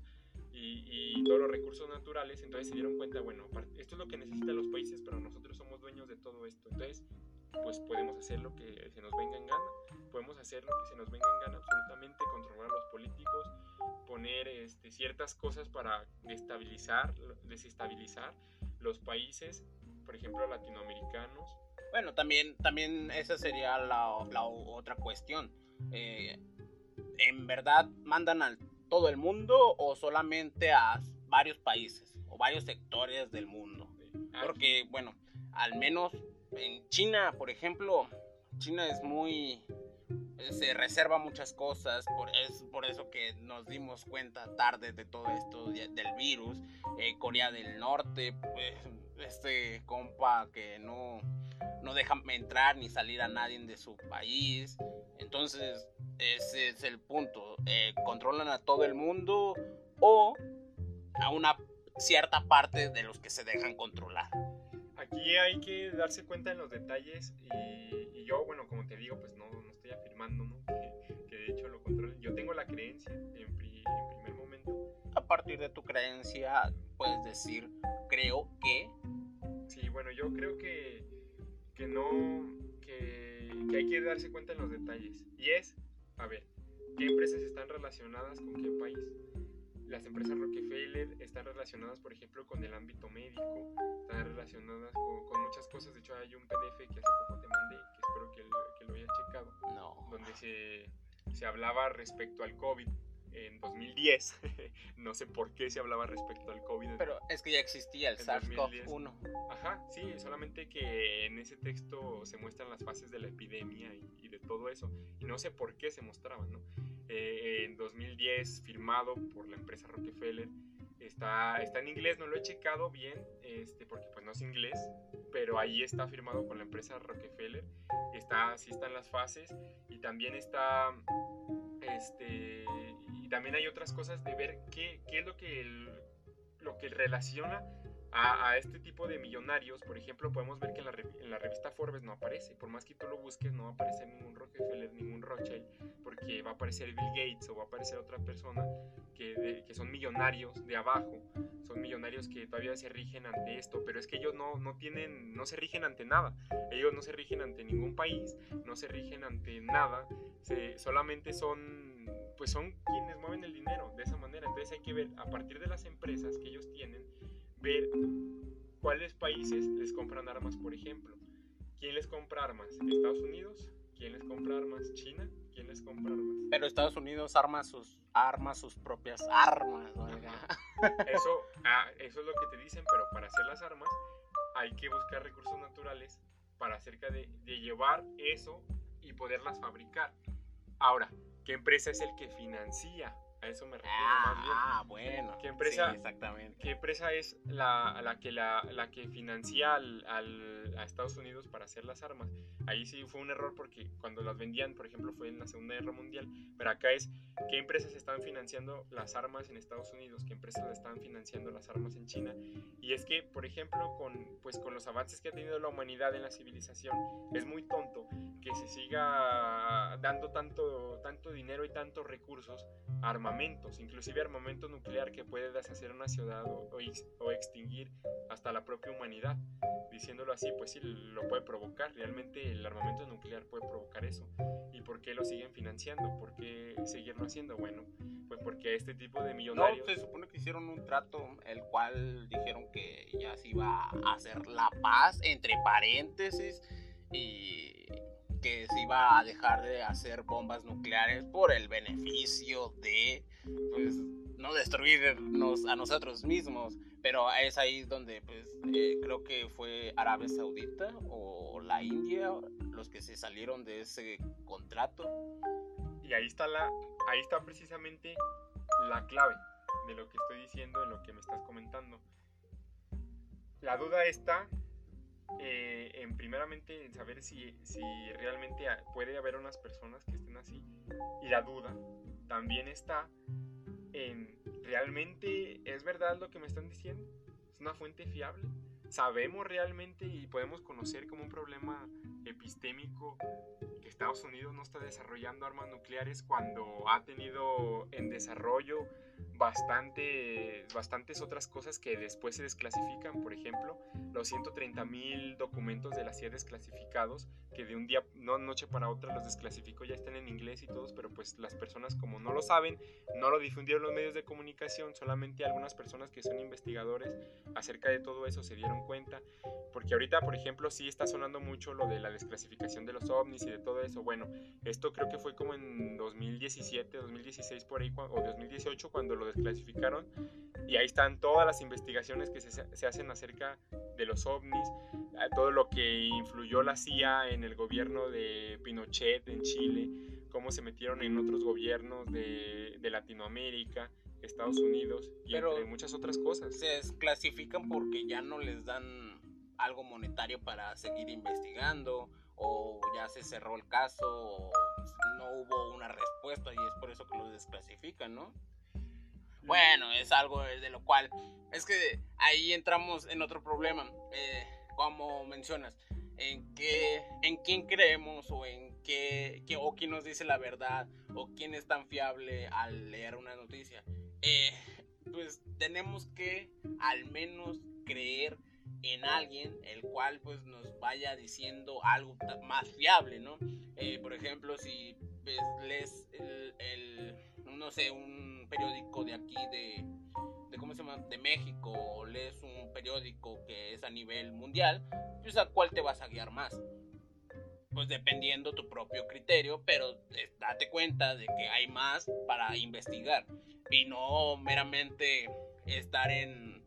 [SPEAKER 2] y, todos los recursos naturales, entonces se dieron cuenta, bueno, esto es lo que necesitan los países, pero nosotros somos dueños de todo esto, entonces pues podemos hacer lo que se nos venga en gana, podemos hacer lo que se nos venga en gana absolutamente, controlar a los políticos, poner este, ciertas cosas para destabilizar, desestabilizar los países, por ejemplo, latinoamericanos.
[SPEAKER 1] Bueno, también, también esa sería la, la otra cuestión. Eh, ¿En verdad mandan a todo el mundo o solamente a varios países o varios sectores del mundo? Porque, bueno, al menos en China, por ejemplo, China es muy se reserva muchas cosas, por, es por eso que nos dimos cuenta tarde de todo esto del virus. Eh, Corea del Norte, pues, este compa que no, no deja entrar ni salir a nadie de su país. Entonces, ese es el punto. Eh, controlan a todo el mundo o a una cierta parte de los que se dejan controlar.
[SPEAKER 2] aquí hay que darse cuenta en los detalles y, yo, bueno, como te digo, pues no, afirmando, ¿no? Que, de hecho lo controle. Yo tengo la creencia en, en primer momento.
[SPEAKER 1] A partir de tu creencia, puedes decir, creo que...
[SPEAKER 2] Sí, bueno, yo creo que, que no, que, que hay que darse cuenta en los detalles. Y es, a ver, ¿qué empresas están relacionadas con qué país? Las empresas Rockefeller están relacionadas, por ejemplo, con el ámbito médico, están relacionadas con, muchas cosas. De hecho, hay un PDF que hace poco te mandé, que espero que, que lo hayas checado,
[SPEAKER 1] no.
[SPEAKER 2] donde se, se hablaba respecto al COVID en 2010. no sé por qué se hablaba respecto al COVID.
[SPEAKER 1] Pero es que ya existía el SARS-CoV-1.
[SPEAKER 2] Ajá, sí, solamente que en ese texto se muestran las fases de la epidemia y, y de todo eso. Y no sé por qué se mostraban, ¿no? Eh, en 2010 firmado por la empresa Rockefeller. Está, está en inglés, no lo he checado bien, este, porque pues no es inglés, pero ahí está firmado con la empresa Rockefeller. Está, así están las fases y también está, este, y también hay otras cosas de ver qué, qué es lo que, lo que relaciona a, este tipo de millonarios, por ejemplo, podemos ver que en la, en la, revista Forbes no aparece. Por más que tú lo busques, no va a aparecer ningún Rockefeller, ningún Rothschild, porque va a aparecer Bill Gates o va a aparecer otra persona que, que son millonarios de abajo. Son millonarios que todavía se rigen ante esto, pero es que ellos no, no tienen, no se rigen ante nada. Ellos no se rigen ante ningún país, no se rigen ante nada. Se, solamente son, pues son quienes mueven el dinero de esa manera. Entonces hay que ver a partir de las empresas que ellos tienen ver cuáles países les compran armas, por ejemplo. ¿Quién les compra armas? ¿Estados Unidos? ¿Quién les compra armas? ¿China? ¿Quién les compra armas?
[SPEAKER 1] Pero Estados Unidos arma sus armas, sus propias armas.
[SPEAKER 2] Eso, ah, eso es lo que te dicen, pero para hacer las armas hay que buscar recursos naturales para acerca de, de llevar eso y poderlas fabricar. Ahora, ¿qué empresa es el que financia a eso me refiero
[SPEAKER 1] ah, más bien. Ah, bueno.
[SPEAKER 2] ¿Qué empresa,
[SPEAKER 1] exactamente.
[SPEAKER 2] ¿Qué empresa es la, la que, la, la, que financia al, al, a Estados Unidos para hacer las armas? Ahí sí fue un error porque cuando las vendían, por ejemplo, fue en la Segunda Guerra Mundial. Pero acá es qué empresas están financiando las armas en Estados Unidos, qué empresas están financiando las armas en China. Y es que, por ejemplo, con, pues, con los avances que ha tenido la humanidad en la civilización, es muy tonto que se siga dando tanto, tanto dinero y tantos recursos a armas armamentos, inclusive armamento nuclear que puede deshacer una ciudad o, o, extinguir hasta la propia humanidad. Diciéndolo así, pues sí, lo puede provocar. Realmente el armamento nuclear puede provocar eso. ¿Y por qué lo siguen financiando? ¿Por qué seguirlo haciendo? Bueno, pues porque este tipo de millonarios...
[SPEAKER 1] No, se supone que hicieron un trato, el cual dijeron que ya se iba a hacer la paz, entre paréntesis, y que se iba a dejar de hacer bombas nucleares por el beneficio de pues, no destruirnos a nosotros mismos. Pero es ahí donde pues, eh, creo que fue Arabia Saudita o la India los que se salieron de ese contrato.
[SPEAKER 2] Y ahí está, la, ahí está precisamente la clave de lo que estoy diciendo, de lo que me estás comentando. La duda está eh, en primeramente en saber si, si realmente puede haber unas personas que estén así. Y la duda también está en realmente es verdad lo que me están diciendo. Es una fuente fiable. Sabemos realmente y podemos conocer como un problema epistémico que Estados Unidos no está desarrollando armas nucleares cuando ha tenido en desarrollo bastante, bastantes otras cosas que después se desclasifican. Por ejemplo, los 130 mil documentos de la CIA desclasificados, que de un día, no noche para otra, los desclasificó, ya están en inglés y todos, pero pues las personas como no lo saben, no lo difundieron los medios de comunicación, solamente algunas personas que son investigadores acerca de todo eso se dieron cuenta. Porque ahorita, por ejemplo, sí está sonando mucho lo de la desclasificación de los ovnis y de todo eso. Bueno, esto creo que fue como en 2017, 2016 por ahí, o 2018, cuando lo desclasificaron y ahí están todas las investigaciones que se, se, hacen acerca de los ovnis, todo lo que influyó la CIA en el gobierno de Pinochet en Chile, cómo se metieron en otros gobiernos de, de Latinoamérica, Estados Unidos y entre muchas otras cosas.
[SPEAKER 1] Se desclasifican porque ya no les dan algo monetario para seguir investigando o ya se cerró el caso o no hubo una respuesta y es por eso que lo desclasifican, ¿no? Bueno, es algo de lo cual. Es que ahí entramos en otro problema. Eh, como mencionas, en qué, en quién creemos o en qué, o quién nos dice la verdad o quién es tan fiable al leer una noticia. Eh, pues tenemos que al menos creer en alguien el cual pues nos vaya diciendo algo más fiable, ¿no? Eh, por ejemplo, si pues, lees el, no sé, un periódico de aquí de, de, ¿cómo se llama? De México o lees un periódico que es a nivel mundial, pues a cuál te vas a guiar más. Pues dependiendo tu propio criterio, pero eh, date cuenta de que hay más para investigar y no meramente estar en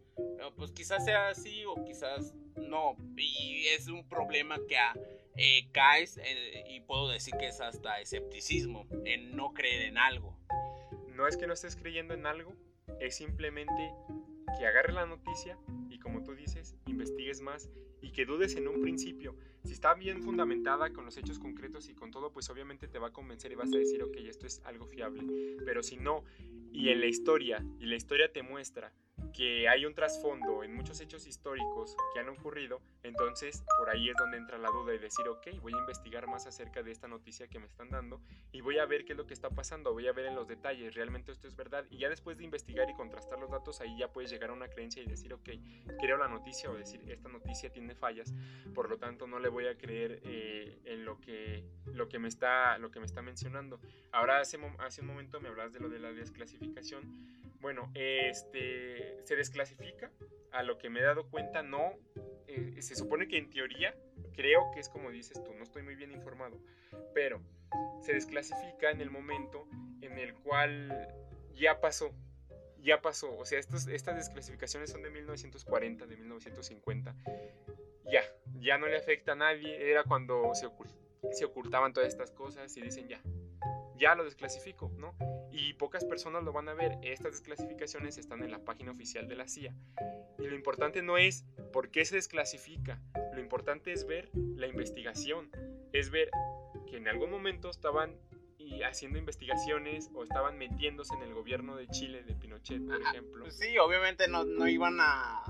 [SPEAKER 1] pues quizás sea así o quizás no. Y es un problema que eh, caes eh, y puedo decir que es hasta escepticismo, en no creer en algo.
[SPEAKER 2] No es que no estés creyendo en algo, es simplemente que agarres la noticia y como tú dices, investigues más y que dudes en un principio. Si está bien fundamentada con los hechos concretos y con todo, pues obviamente te va a convencer y vas a decir, ok, esto es algo fiable. Pero si no, y en la historia, y la historia te muestra que hay un trasfondo en muchos hechos históricos que han ocurrido, entonces por ahí es donde entra la duda y decir, ok, voy a investigar más acerca de esta noticia que me están dando y voy a ver qué es lo que está pasando, voy a ver en los detalles, realmente esto es verdad y ya después de investigar y contrastar los datos, ahí ya puedes llegar a una creencia y decir, ok, creo la noticia o decir, esta noticia tiene fallas, por lo tanto no le voy a creer eh, en lo que, lo, que me está, lo que me está mencionando. Ahora hace, hace un momento me hablas de lo de la desclasificación bueno, este se desclasifica. A lo que me he dado cuenta, no. Eh, se supone que en teoría, creo que es como dices tú, no estoy muy bien informado, pero se desclasifica en el momento en el cual ya pasó. Ya pasó. O sea, estas desclasificaciones son de 1940, de 1950. Ya, ya no le afecta a nadie. Era cuando se, se ocultaban todas estas cosas y dicen ya, ya lo desclasifico, ¿no? Y pocas personas lo van a ver. Estas desclasificaciones están en la página oficial de la CIA. Y lo importante no es por qué se desclasifica, lo importante es ver la investigación, es ver que en algún momento estaban haciendo investigaciones o estaban metiéndose en el gobierno de Chile de Pinochet, por ejemplo.
[SPEAKER 1] Sí, obviamente no, no iban a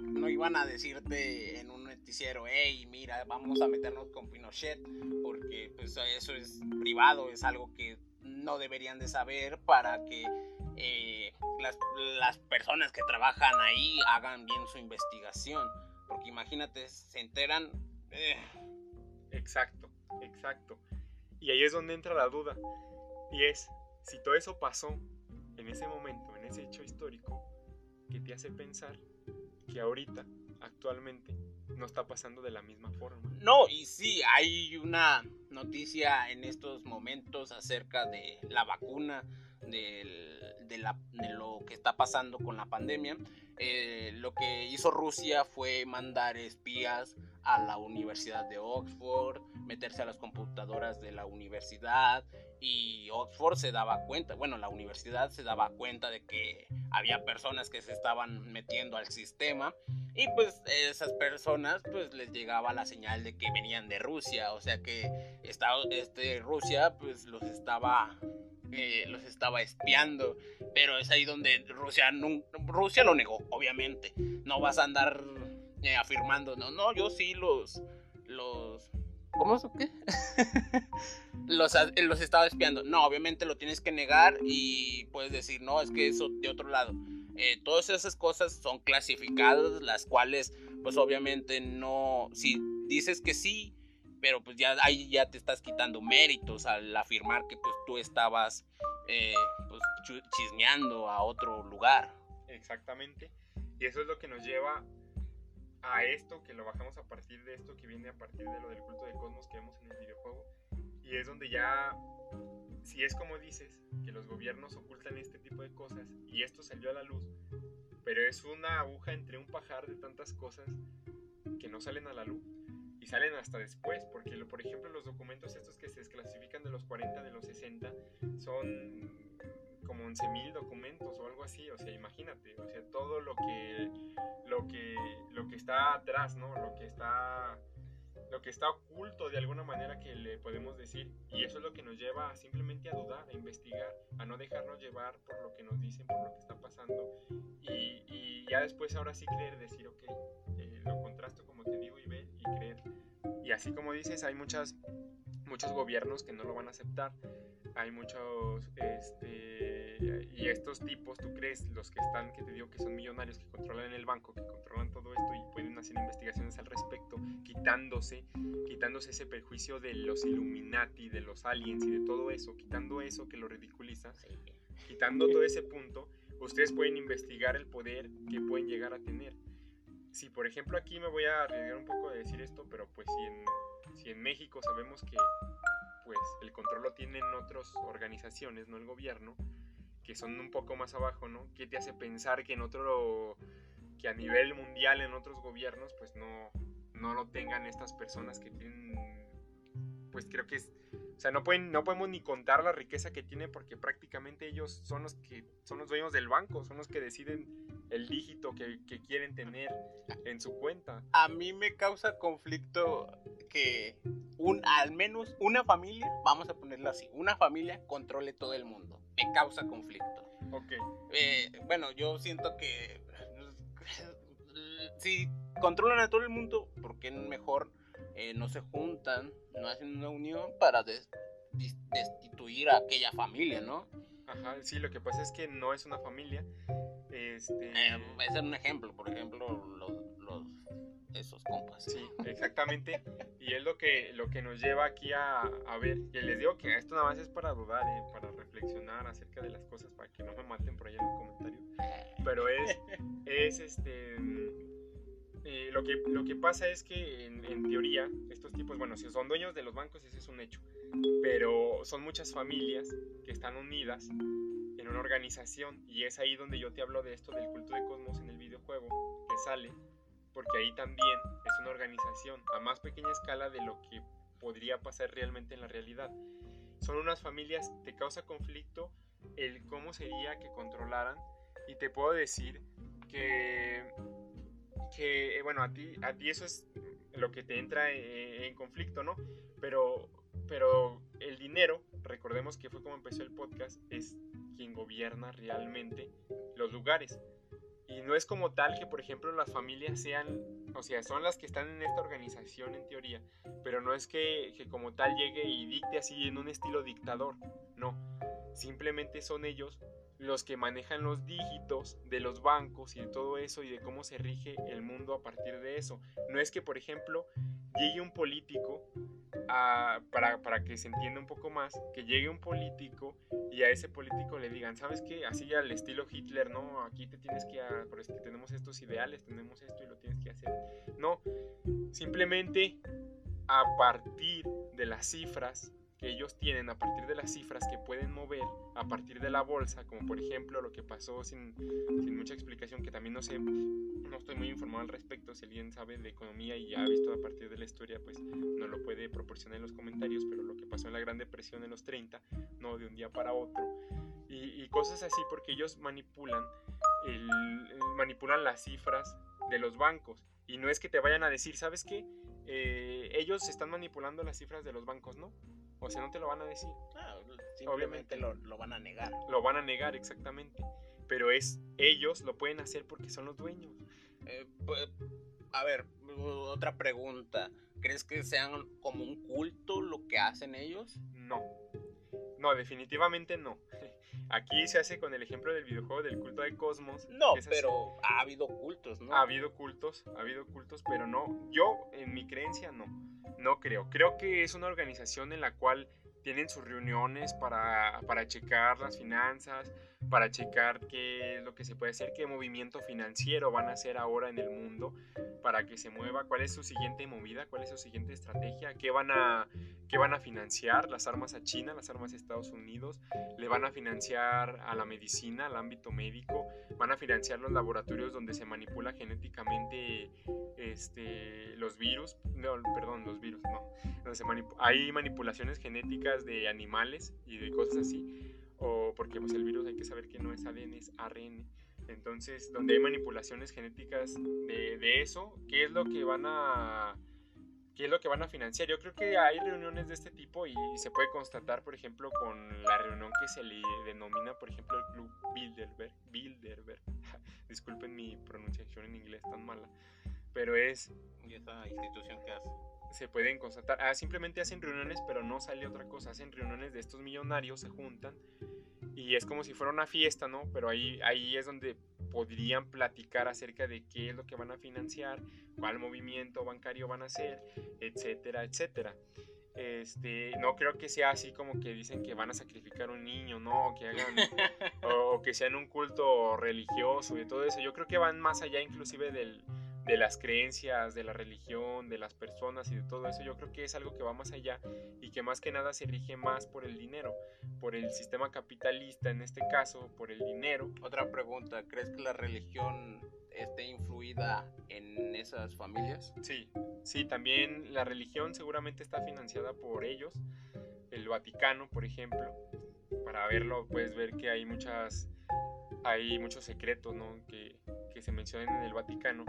[SPEAKER 1] no iban a decirte en un noticiero, hey, mira, vamos a meternos con Pinochet, porque pues eso es privado, es algo que no deberían de saber para que eh, las, las, personas que trabajan ahí hagan bien su investigación. Porque imagínate, se enteran... Eh.
[SPEAKER 2] Exacto, exacto. Y ahí es donde entra la duda. Y es, si todo eso pasó en ese momento, en ese hecho histórico, que te hace pensar que ahorita, actualmente, no está pasando de la misma forma.
[SPEAKER 1] No, y sí, hay una noticia en estos momentos acerca de la vacuna, de, lo que está pasando con la pandemia. Eh, lo que hizo Rusia fue mandar espías a la Universidad de Oxford, meterse a las computadoras de la universidad y Oxford se daba cuenta, bueno, la universidad se daba cuenta de que había personas que se estaban metiendo al sistema y pues esas personas pues les llegaba la señal de que venían de Rusia, o sea que este, Rusia pues los estaba eh, los estaba espiando, pero es ahí donde Rusia Rusia lo negó, obviamente. No vas a andar eh, afirmando, no, no, yo sí los los ¿Cómo es o qué? los, estaba espiando. No, obviamente lo tienes que negar y puedes decir, no, es que eso de otro lado. Eh, todas esas cosas son clasificadas, las cuales, pues obviamente no. Si dices que sí, pero pues ya ahí ya te estás quitando méritos al afirmar que pues tú estabas eh, pues, chismeando a otro lugar.
[SPEAKER 2] Exactamente. Y eso es lo que nos lleva a esto, que lo bajamos a partir de esto, que viene a partir de lo del culto de cosmos que vemos en el videojuego. Y es donde ya, si es como dices, que los gobiernos ocultan este tipo de cosas y esto salió a la luz, pero es una aguja entre un pajar de tantas cosas que no salen a la luz y salen hasta después, porque por ejemplo los documentos estos que se desclasifican de los 40, de los 60, son como 11.000 documentos o algo así, o sea, imagínate, o sea, todo lo que, lo que, lo que está atrás, ¿no? Lo que está, lo que está oculto de alguna manera que le podemos decir, y eso es lo que nos lleva simplemente a dudar, a investigar, a no dejarnos llevar por lo que nos dicen, por lo que está pasando, y, y ya después ahora sí creer, decir, ok, eh, lo contrasto como te digo y Y así como dices, hay muchas, muchos gobiernos que no lo van a aceptar. Hay muchos, este, y estos tipos, ¿tú crees? Los que están, que te digo que son millonarios, que controlan el banco, que controlan todo esto y pueden hacer investigaciones al respecto, quitándose, quitándose ese perjuicio de los Illuminati, de los aliens y de todo eso, quitando eso que lo ridiculiza, quitando todo ese punto, ustedes pueden investigar el poder que pueden llegar a tener. Si por ejemplo aquí me voy a arriesgar un poco de decir esto, pero pues si en, si en México sabemos que pues el control lo tienen otras organizaciones, no el gobierno, que son un poco más abajo, ¿no? ¿Qué te hace pensar que en otro, que a nivel mundial en otros gobiernos, pues no, no lo tengan estas personas que tienen, pues creo que es, o sea, no, pueden, no podemos ni contar la riqueza que tiene porque prácticamente ellos son los que son los dueños del banco, son los que deciden el dígito que, que quieren tener en su cuenta.
[SPEAKER 1] A mí me causa conflicto que un, al menos una familia, vamos a ponerlo así, una familia controle todo el mundo. Me causa conflicto.
[SPEAKER 2] Ok.
[SPEAKER 1] Eh, bueno, yo siento que si controlan a todo el mundo, ¿por qué mejor eh, no se juntan, no hacen una unión para des- destituir a aquella familia, ¿no?
[SPEAKER 2] Ajá, sí, lo que pasa es que no es una familia. Este.
[SPEAKER 1] Eh, ese es un ejemplo, por ejemplo, los, los esos compas.
[SPEAKER 2] Sí, exactamente. Y es lo que, lo que nos lleva aquí a, a ver. Y les digo que esto nada más es para dudar, ¿eh? para reflexionar acerca de las cosas, para que no me maten por ahí en los comentarios. Pero es, es este. eh, lo, que, lo que pasa es que en, en teoría, estos tipos, bueno, si son dueños de los bancos, ese es un hecho. Pero son muchas familias que están unidas en una organización. Y es ahí donde yo te hablo de esto del culto de cosmos en el videojuego, que sale porque ahí también es una organización a más pequeña escala de lo que podría pasar realmente en la realidad. Son unas familias, te causa conflicto el cómo sería que controlaran y te puedo decir que, que bueno, a ti, a ti eso es lo que te entra en, en conflicto, ¿no? Pero, pero el dinero, recordemos que fue como empezó el podcast, es quien gobierna realmente los lugares. Y no es como tal que, por ejemplo, las familias sean, o sea, son las que están en esta organización en teoría, pero no es que, que como tal llegue y dicte así en un estilo dictador, no. Simplemente son ellos los que manejan los dígitos de los bancos y de todo eso y de cómo se rige el mundo a partir de eso. No es que, por ejemplo, llegue un político, para, para que se entienda un poco más, que llegue un político y a ese político le digan, ¿sabes qué? Así al estilo Hitler, ¿no? Aquí te tienes que, a- por es que tenemos estos ideales, tenemos esto y lo tienes que hacer. No, simplemente a partir de las cifras que ellos tienen, a partir de las cifras que pueden mover, a partir de la bolsa, como por ejemplo lo que pasó sin, sin mucha explicación, que también no sé, no estoy muy informado al respecto, si alguien sabe de economía y ya ha visto a partir de la historia, pues no lo puede proporcionar en los comentarios, pero lo que pasó en la Gran Depresión en los 30, no de un día para otro, y, y cosas así porque ellos manipulan, el, manipulan las cifras de los bancos, y no es que te vayan a decir, ¿sabes qué? Eh, ellos están manipulando las cifras de los bancos, ¿no? O sea, no te lo van a decir.
[SPEAKER 1] Ah,
[SPEAKER 2] Obviamente.
[SPEAKER 1] lo, lo van a negar.
[SPEAKER 2] Lo van a negar exactamente. Pero es ellos lo pueden hacer porque son los dueños.
[SPEAKER 1] Eh, a ver, otra pregunta. ¿Crees que sean como un culto lo que hacen ellos?
[SPEAKER 2] No. No, definitivamente no. Aquí se hace con el ejemplo del videojuego del culto de Cosmos.
[SPEAKER 1] No, pero ha habido cultos, ¿no?
[SPEAKER 2] Ha habido cultos, ha habido cultos, pero no. Yo, en mi creencia, no. No creo. Creo que es una organización en la cual tienen sus reuniones para, para checar las finanzas, para checar qué es lo que se puede hacer, qué movimiento financiero van a hacer ahora en el mundo para que se mueva, cuál es su siguiente movida, cuál es su siguiente estrategia, qué van a, qué van a financiar, las armas a China, las armas a Estados Unidos, le van a financiar a la medicina, al ámbito médico, van a financiar los laboratorios donde se manipula genéticamente este, los virus, no, perdón, los virus, no, donde se manipu- hay manipulaciones genéticas de animales y de cosas así, o porque pues, el virus hay que saber que no es ADN, es ARN. Entonces, donde hay manipulaciones genéticas de eso, ¿qué es lo que van a qué es lo que van a financiar? Yo creo que hay reuniones de este tipo y, se puede constatar, por ejemplo, con la reunión que se le denomina, por ejemplo, el Club Bilderberg. Bilderberg. Disculpen mi pronunciación en inglés tan mala, pero es
[SPEAKER 1] Y esa institución que hace.
[SPEAKER 2] se pueden constatar. Ah, simplemente hacen reuniones, pero no sale otra cosa. Hacen reuniones de estos millonarios, se juntan y es como si fuera una fiesta, ¿no? Pero ahí, ahí es donde podrían platicar acerca de qué es lo que van a financiar, cuál movimiento bancario van a hacer, etcétera, etcétera. Este, no creo que sea así como que dicen que van a sacrificar un niño, ¿no? Que hagan, o, o que sean un culto religioso y todo eso. Yo creo que van más allá inclusive del, de las creencias, de la religión, de las personas y de todo eso, yo creo que es algo que va más allá y que más que nada se rige más por el dinero, por el sistema capitalista en este caso, por el dinero.
[SPEAKER 1] Otra pregunta, ¿crees que la religión esté influida en esas familias?
[SPEAKER 2] Sí, sí, también la religión seguramente está financiada por ellos, el Vaticano, por ejemplo, para verlo puedes ver que hay muchas hay muchos secretos ¿no? que, que se mencionan en el Vaticano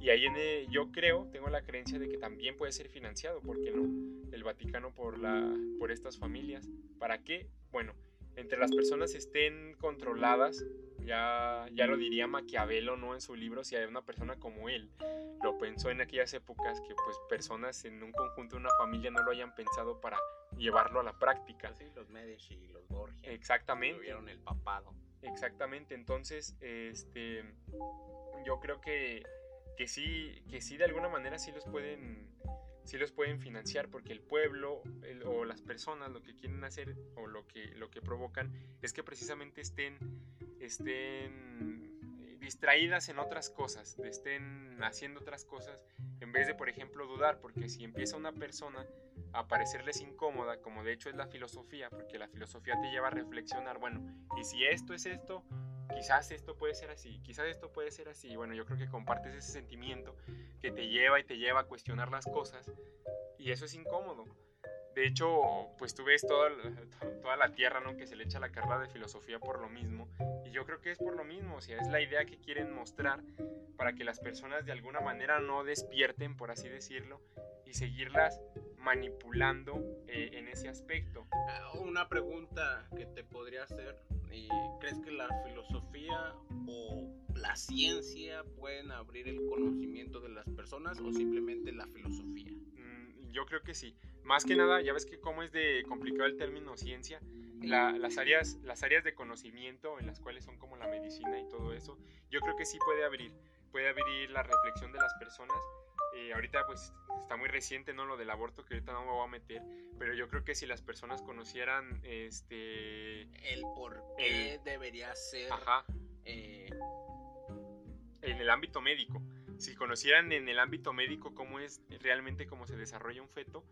[SPEAKER 2] y ahí en yo creo, tengo la creencia de que también puede ser financiado, ¿por qué no? El Vaticano por, la, por estas familias. ¿Para qué? Bueno, entre las personas estén controladas, ya, ya lo diría Maquiavelo, ¿no? En su libro, si hay una persona como él lo pensó en aquellas épocas que pues personas en un conjunto de una familia no lo hayan pensado para llevarlo a la práctica.
[SPEAKER 1] Sí, los Medici y los Borgia.
[SPEAKER 2] Exactamente.
[SPEAKER 1] Tuvieron el papado.
[SPEAKER 2] Exactamente, entonces, este, yo creo que que sí, que sí de alguna manera sí los pueden, sí los pueden financiar porque el pueblo o las personas lo que quieren hacer o lo que, lo que provocan es que precisamente estén, estén distraídas en otras cosas, estén haciendo otras cosas en vez de, por ejemplo, dudar, porque si empieza una persona a parecerles incómoda, como de hecho es la filosofía, porque la filosofía te lleva a reflexionar, bueno, y si esto es esto, quizás esto puede ser así, quizás esto puede ser así. Bueno, yo creo que compartes ese sentimiento que te lleva y te lleva a cuestionar las cosas y eso es incómodo. De hecho, pues tú ves toda, toda la tierra, ¿no? Que se le echa la carga de filosofía por lo mismo. Y yo creo que es por lo mismo, o sea, es la idea que quieren mostrar para que las personas de alguna manera no despierten, por así decirlo, y seguirlas manipulando eh, en ese aspecto.
[SPEAKER 1] Ah, una pregunta que te podría hacer ¿Y crees que la filosofía o la ciencia pueden abrir el conocimiento de las personas o simplemente la filosofía?
[SPEAKER 2] Mm, yo creo que sí. Más que nada, ya ves que cómo es de complicado el término ciencia, las, áreas, las áreas de conocimiento en las cuales son como la medicina y todo eso, yo creo que sí puede abrir, puede abrir la reflexión de las personas eh, ahorita pues está muy reciente, ¿no? Lo del aborto que ahorita no me voy a meter, pero yo creo que si las personas conocieran este...
[SPEAKER 1] El por qué debería ser... Eh,
[SPEAKER 2] en el ámbito médico. Si conocieran en el ámbito médico cómo es realmente cómo se desarrolla un feto,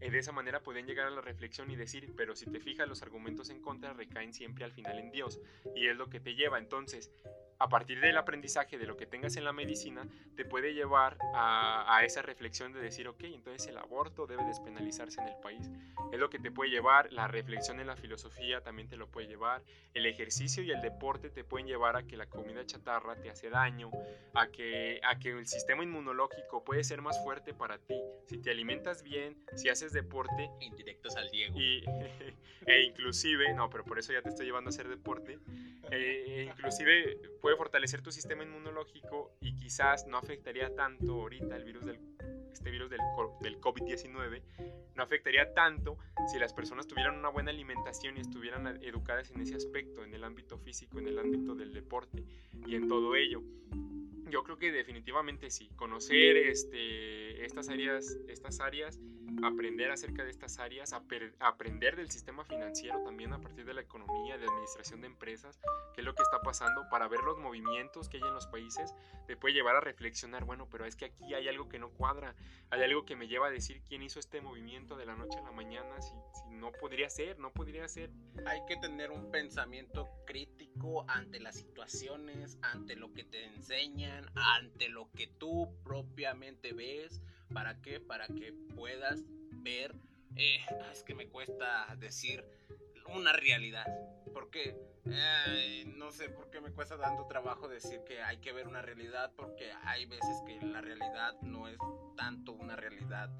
[SPEAKER 2] eh, de esa manera pueden llegar a la reflexión y decir, pero si te fijas, los argumentos en contra recaen siempre al final en Dios, y es lo que te lleva. Entonces, a partir del aprendizaje de lo que tengas en la medicina, te puede llevar a, esa reflexión de decir, ok, entonces el aborto debe despenalizarse en el país. Es lo que te puede llevar, la reflexión en la filosofía también te lo puede llevar, el ejercicio y el deporte te pueden llevar a que la comida chatarra te hace daño, a que, a que el sistema inmunológico puede ser más fuerte para ti. Si te alimentas bien, si haces deporte.
[SPEAKER 1] Indirectos al Diego.
[SPEAKER 2] Y, e inclusive, no, pero por eso ya te estoy llevando a hacer deporte. E, inclusive puede fortalecer tu sistema inmunológico y quizás no afectaría tanto ahorita el virus del, este virus del, del COVID-19, no afectaría tanto si las personas tuvieran una buena alimentación y estuvieran educadas en ese aspecto, en el ámbito físico, en el ámbito del deporte y en todo ello. Yo creo que definitivamente sí, conocer este, estas áreas, estas áreas aprender acerca de estas áreas, aprender del sistema financiero también a partir de la economía, de administración de empresas, qué es lo que está pasando, para ver los movimientos que hay en los países, te puede llevar a reflexionar, bueno, pero es que aquí hay algo que no cuadra, hay algo que me lleva a decir quién hizo este movimiento de la noche a la mañana, si, si no podría ser, no podría ser.
[SPEAKER 1] Hay que tener un pensamiento crítico ante las situaciones, ante lo que te enseñan, ante lo que tú propiamente ves ¿Para qué? Para que puedas ver, eh, es que me cuesta decir una realidad. Porque eh, no sé por qué me cuesta dando trabajo decir que hay que ver una realidad, porque hay veces que la realidad no es tanto una realidad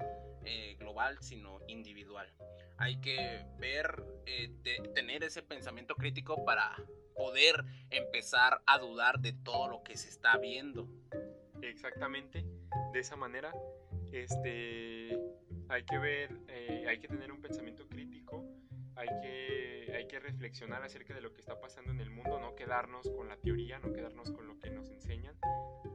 [SPEAKER 1] eh, global, sino individual. Hay que ver, tener ese pensamiento crítico para poder empezar a dudar de todo lo que se está viendo.
[SPEAKER 2] Exactamente, de esa manera este, hay que ver, eh, hay que tener un pensamiento crítico, hay que, hay que reflexionar acerca de lo que está pasando en el mundo, no quedarnos con la teoría, no quedarnos con lo que nos enseñan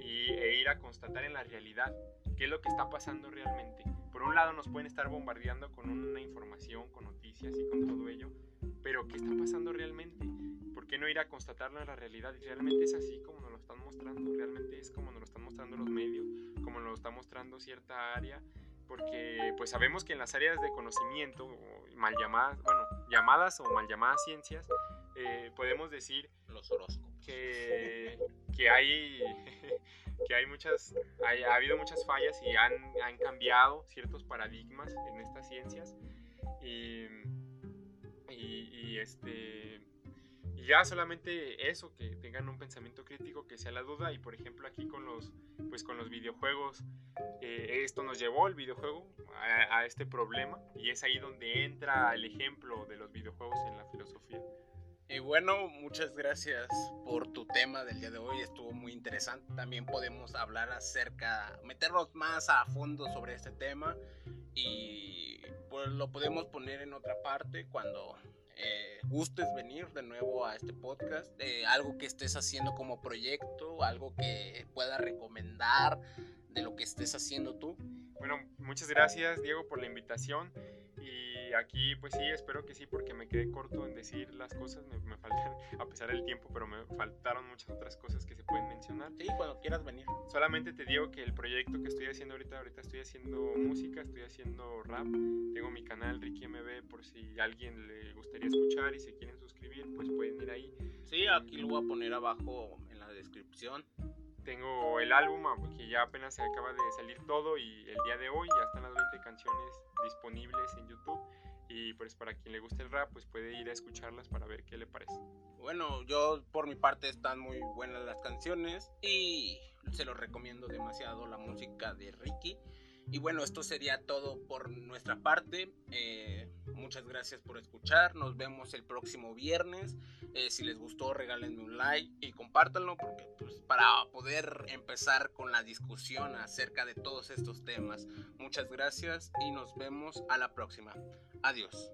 [SPEAKER 2] y, e ir a constatar en la realidad qué es lo que está pasando realmente. Por un lado nos pueden estar bombardeando con una información, con noticias y con todo ello, pero ¿qué está pasando realmente? ¿Por qué no ir a constatarlo en la realidad? Y realmente es así como nos lo están mostrando, realmente es como nos lo están mostrando los medios, como nos lo está mostrando cierta área porque pues sabemos que en las áreas de conocimiento, mal llamadas, bueno, llamadas o mal llamadas ciencias, eh, podemos decir
[SPEAKER 1] los horóscopos.
[SPEAKER 2] Que, que hay que hay muchas ha habido muchas fallas y han, han, cambiado ciertos paradigmas en estas ciencias y, y, y este y ya solamente eso, que tengan un pensamiento crítico, que sea la duda. Y por ejemplo aquí con los, pues con los videojuegos, eh, esto nos llevó el videojuego a, este problema. Y es ahí donde entra el ejemplo de los videojuegos en la filosofía.
[SPEAKER 1] Y bueno, muchas gracias por tu tema del día de hoy, estuvo muy interesante. También podemos hablar acerca, meternos más a fondo sobre este tema y pues lo podemos poner en otra parte cuando eh, gustes venir de nuevo a este podcast, algo que estés haciendo como proyecto, algo que pueda recomendar de lo que estés haciendo tú.
[SPEAKER 2] Bueno, muchas gracias Diego por la invitación aquí pues sí, espero que sí porque me quedé corto en decir las cosas, me, me faltan a pesar del tiempo, pero me faltaron muchas otras cosas que se pueden mencionar.
[SPEAKER 1] Sí, cuando quieras venir.
[SPEAKER 2] Solamente te digo que el proyecto que estoy haciendo ahorita, ahorita estoy haciendo música, estoy haciendo rap, tengo mi canal Ricky MB por si a alguien le gustaría escuchar y se quieren suscribir, pues pueden ir ahí.
[SPEAKER 1] Sí, aquí lo voy a poner abajo en la descripción
[SPEAKER 2] tengo el álbum ah, que ya apenas se acaba de salir todo y el día de hoy ya están las 20 canciones disponibles en YouTube y pues para quien le guste el rap pues puede ir a escucharlas para ver qué le parece.
[SPEAKER 1] Bueno, yo por mi parte están muy buenas las canciones y se los recomiendo demasiado la música de Ricky. Y bueno, esto sería todo por nuestra parte. Eh, muchas gracias por escuchar. Nos vemos el próximo viernes. Eh, si les gustó, regálenme un like y compártanlo porque pues, para poder empezar con la discusión acerca de todos estos temas. Muchas gracias y nos vemos a la próxima. Adiós.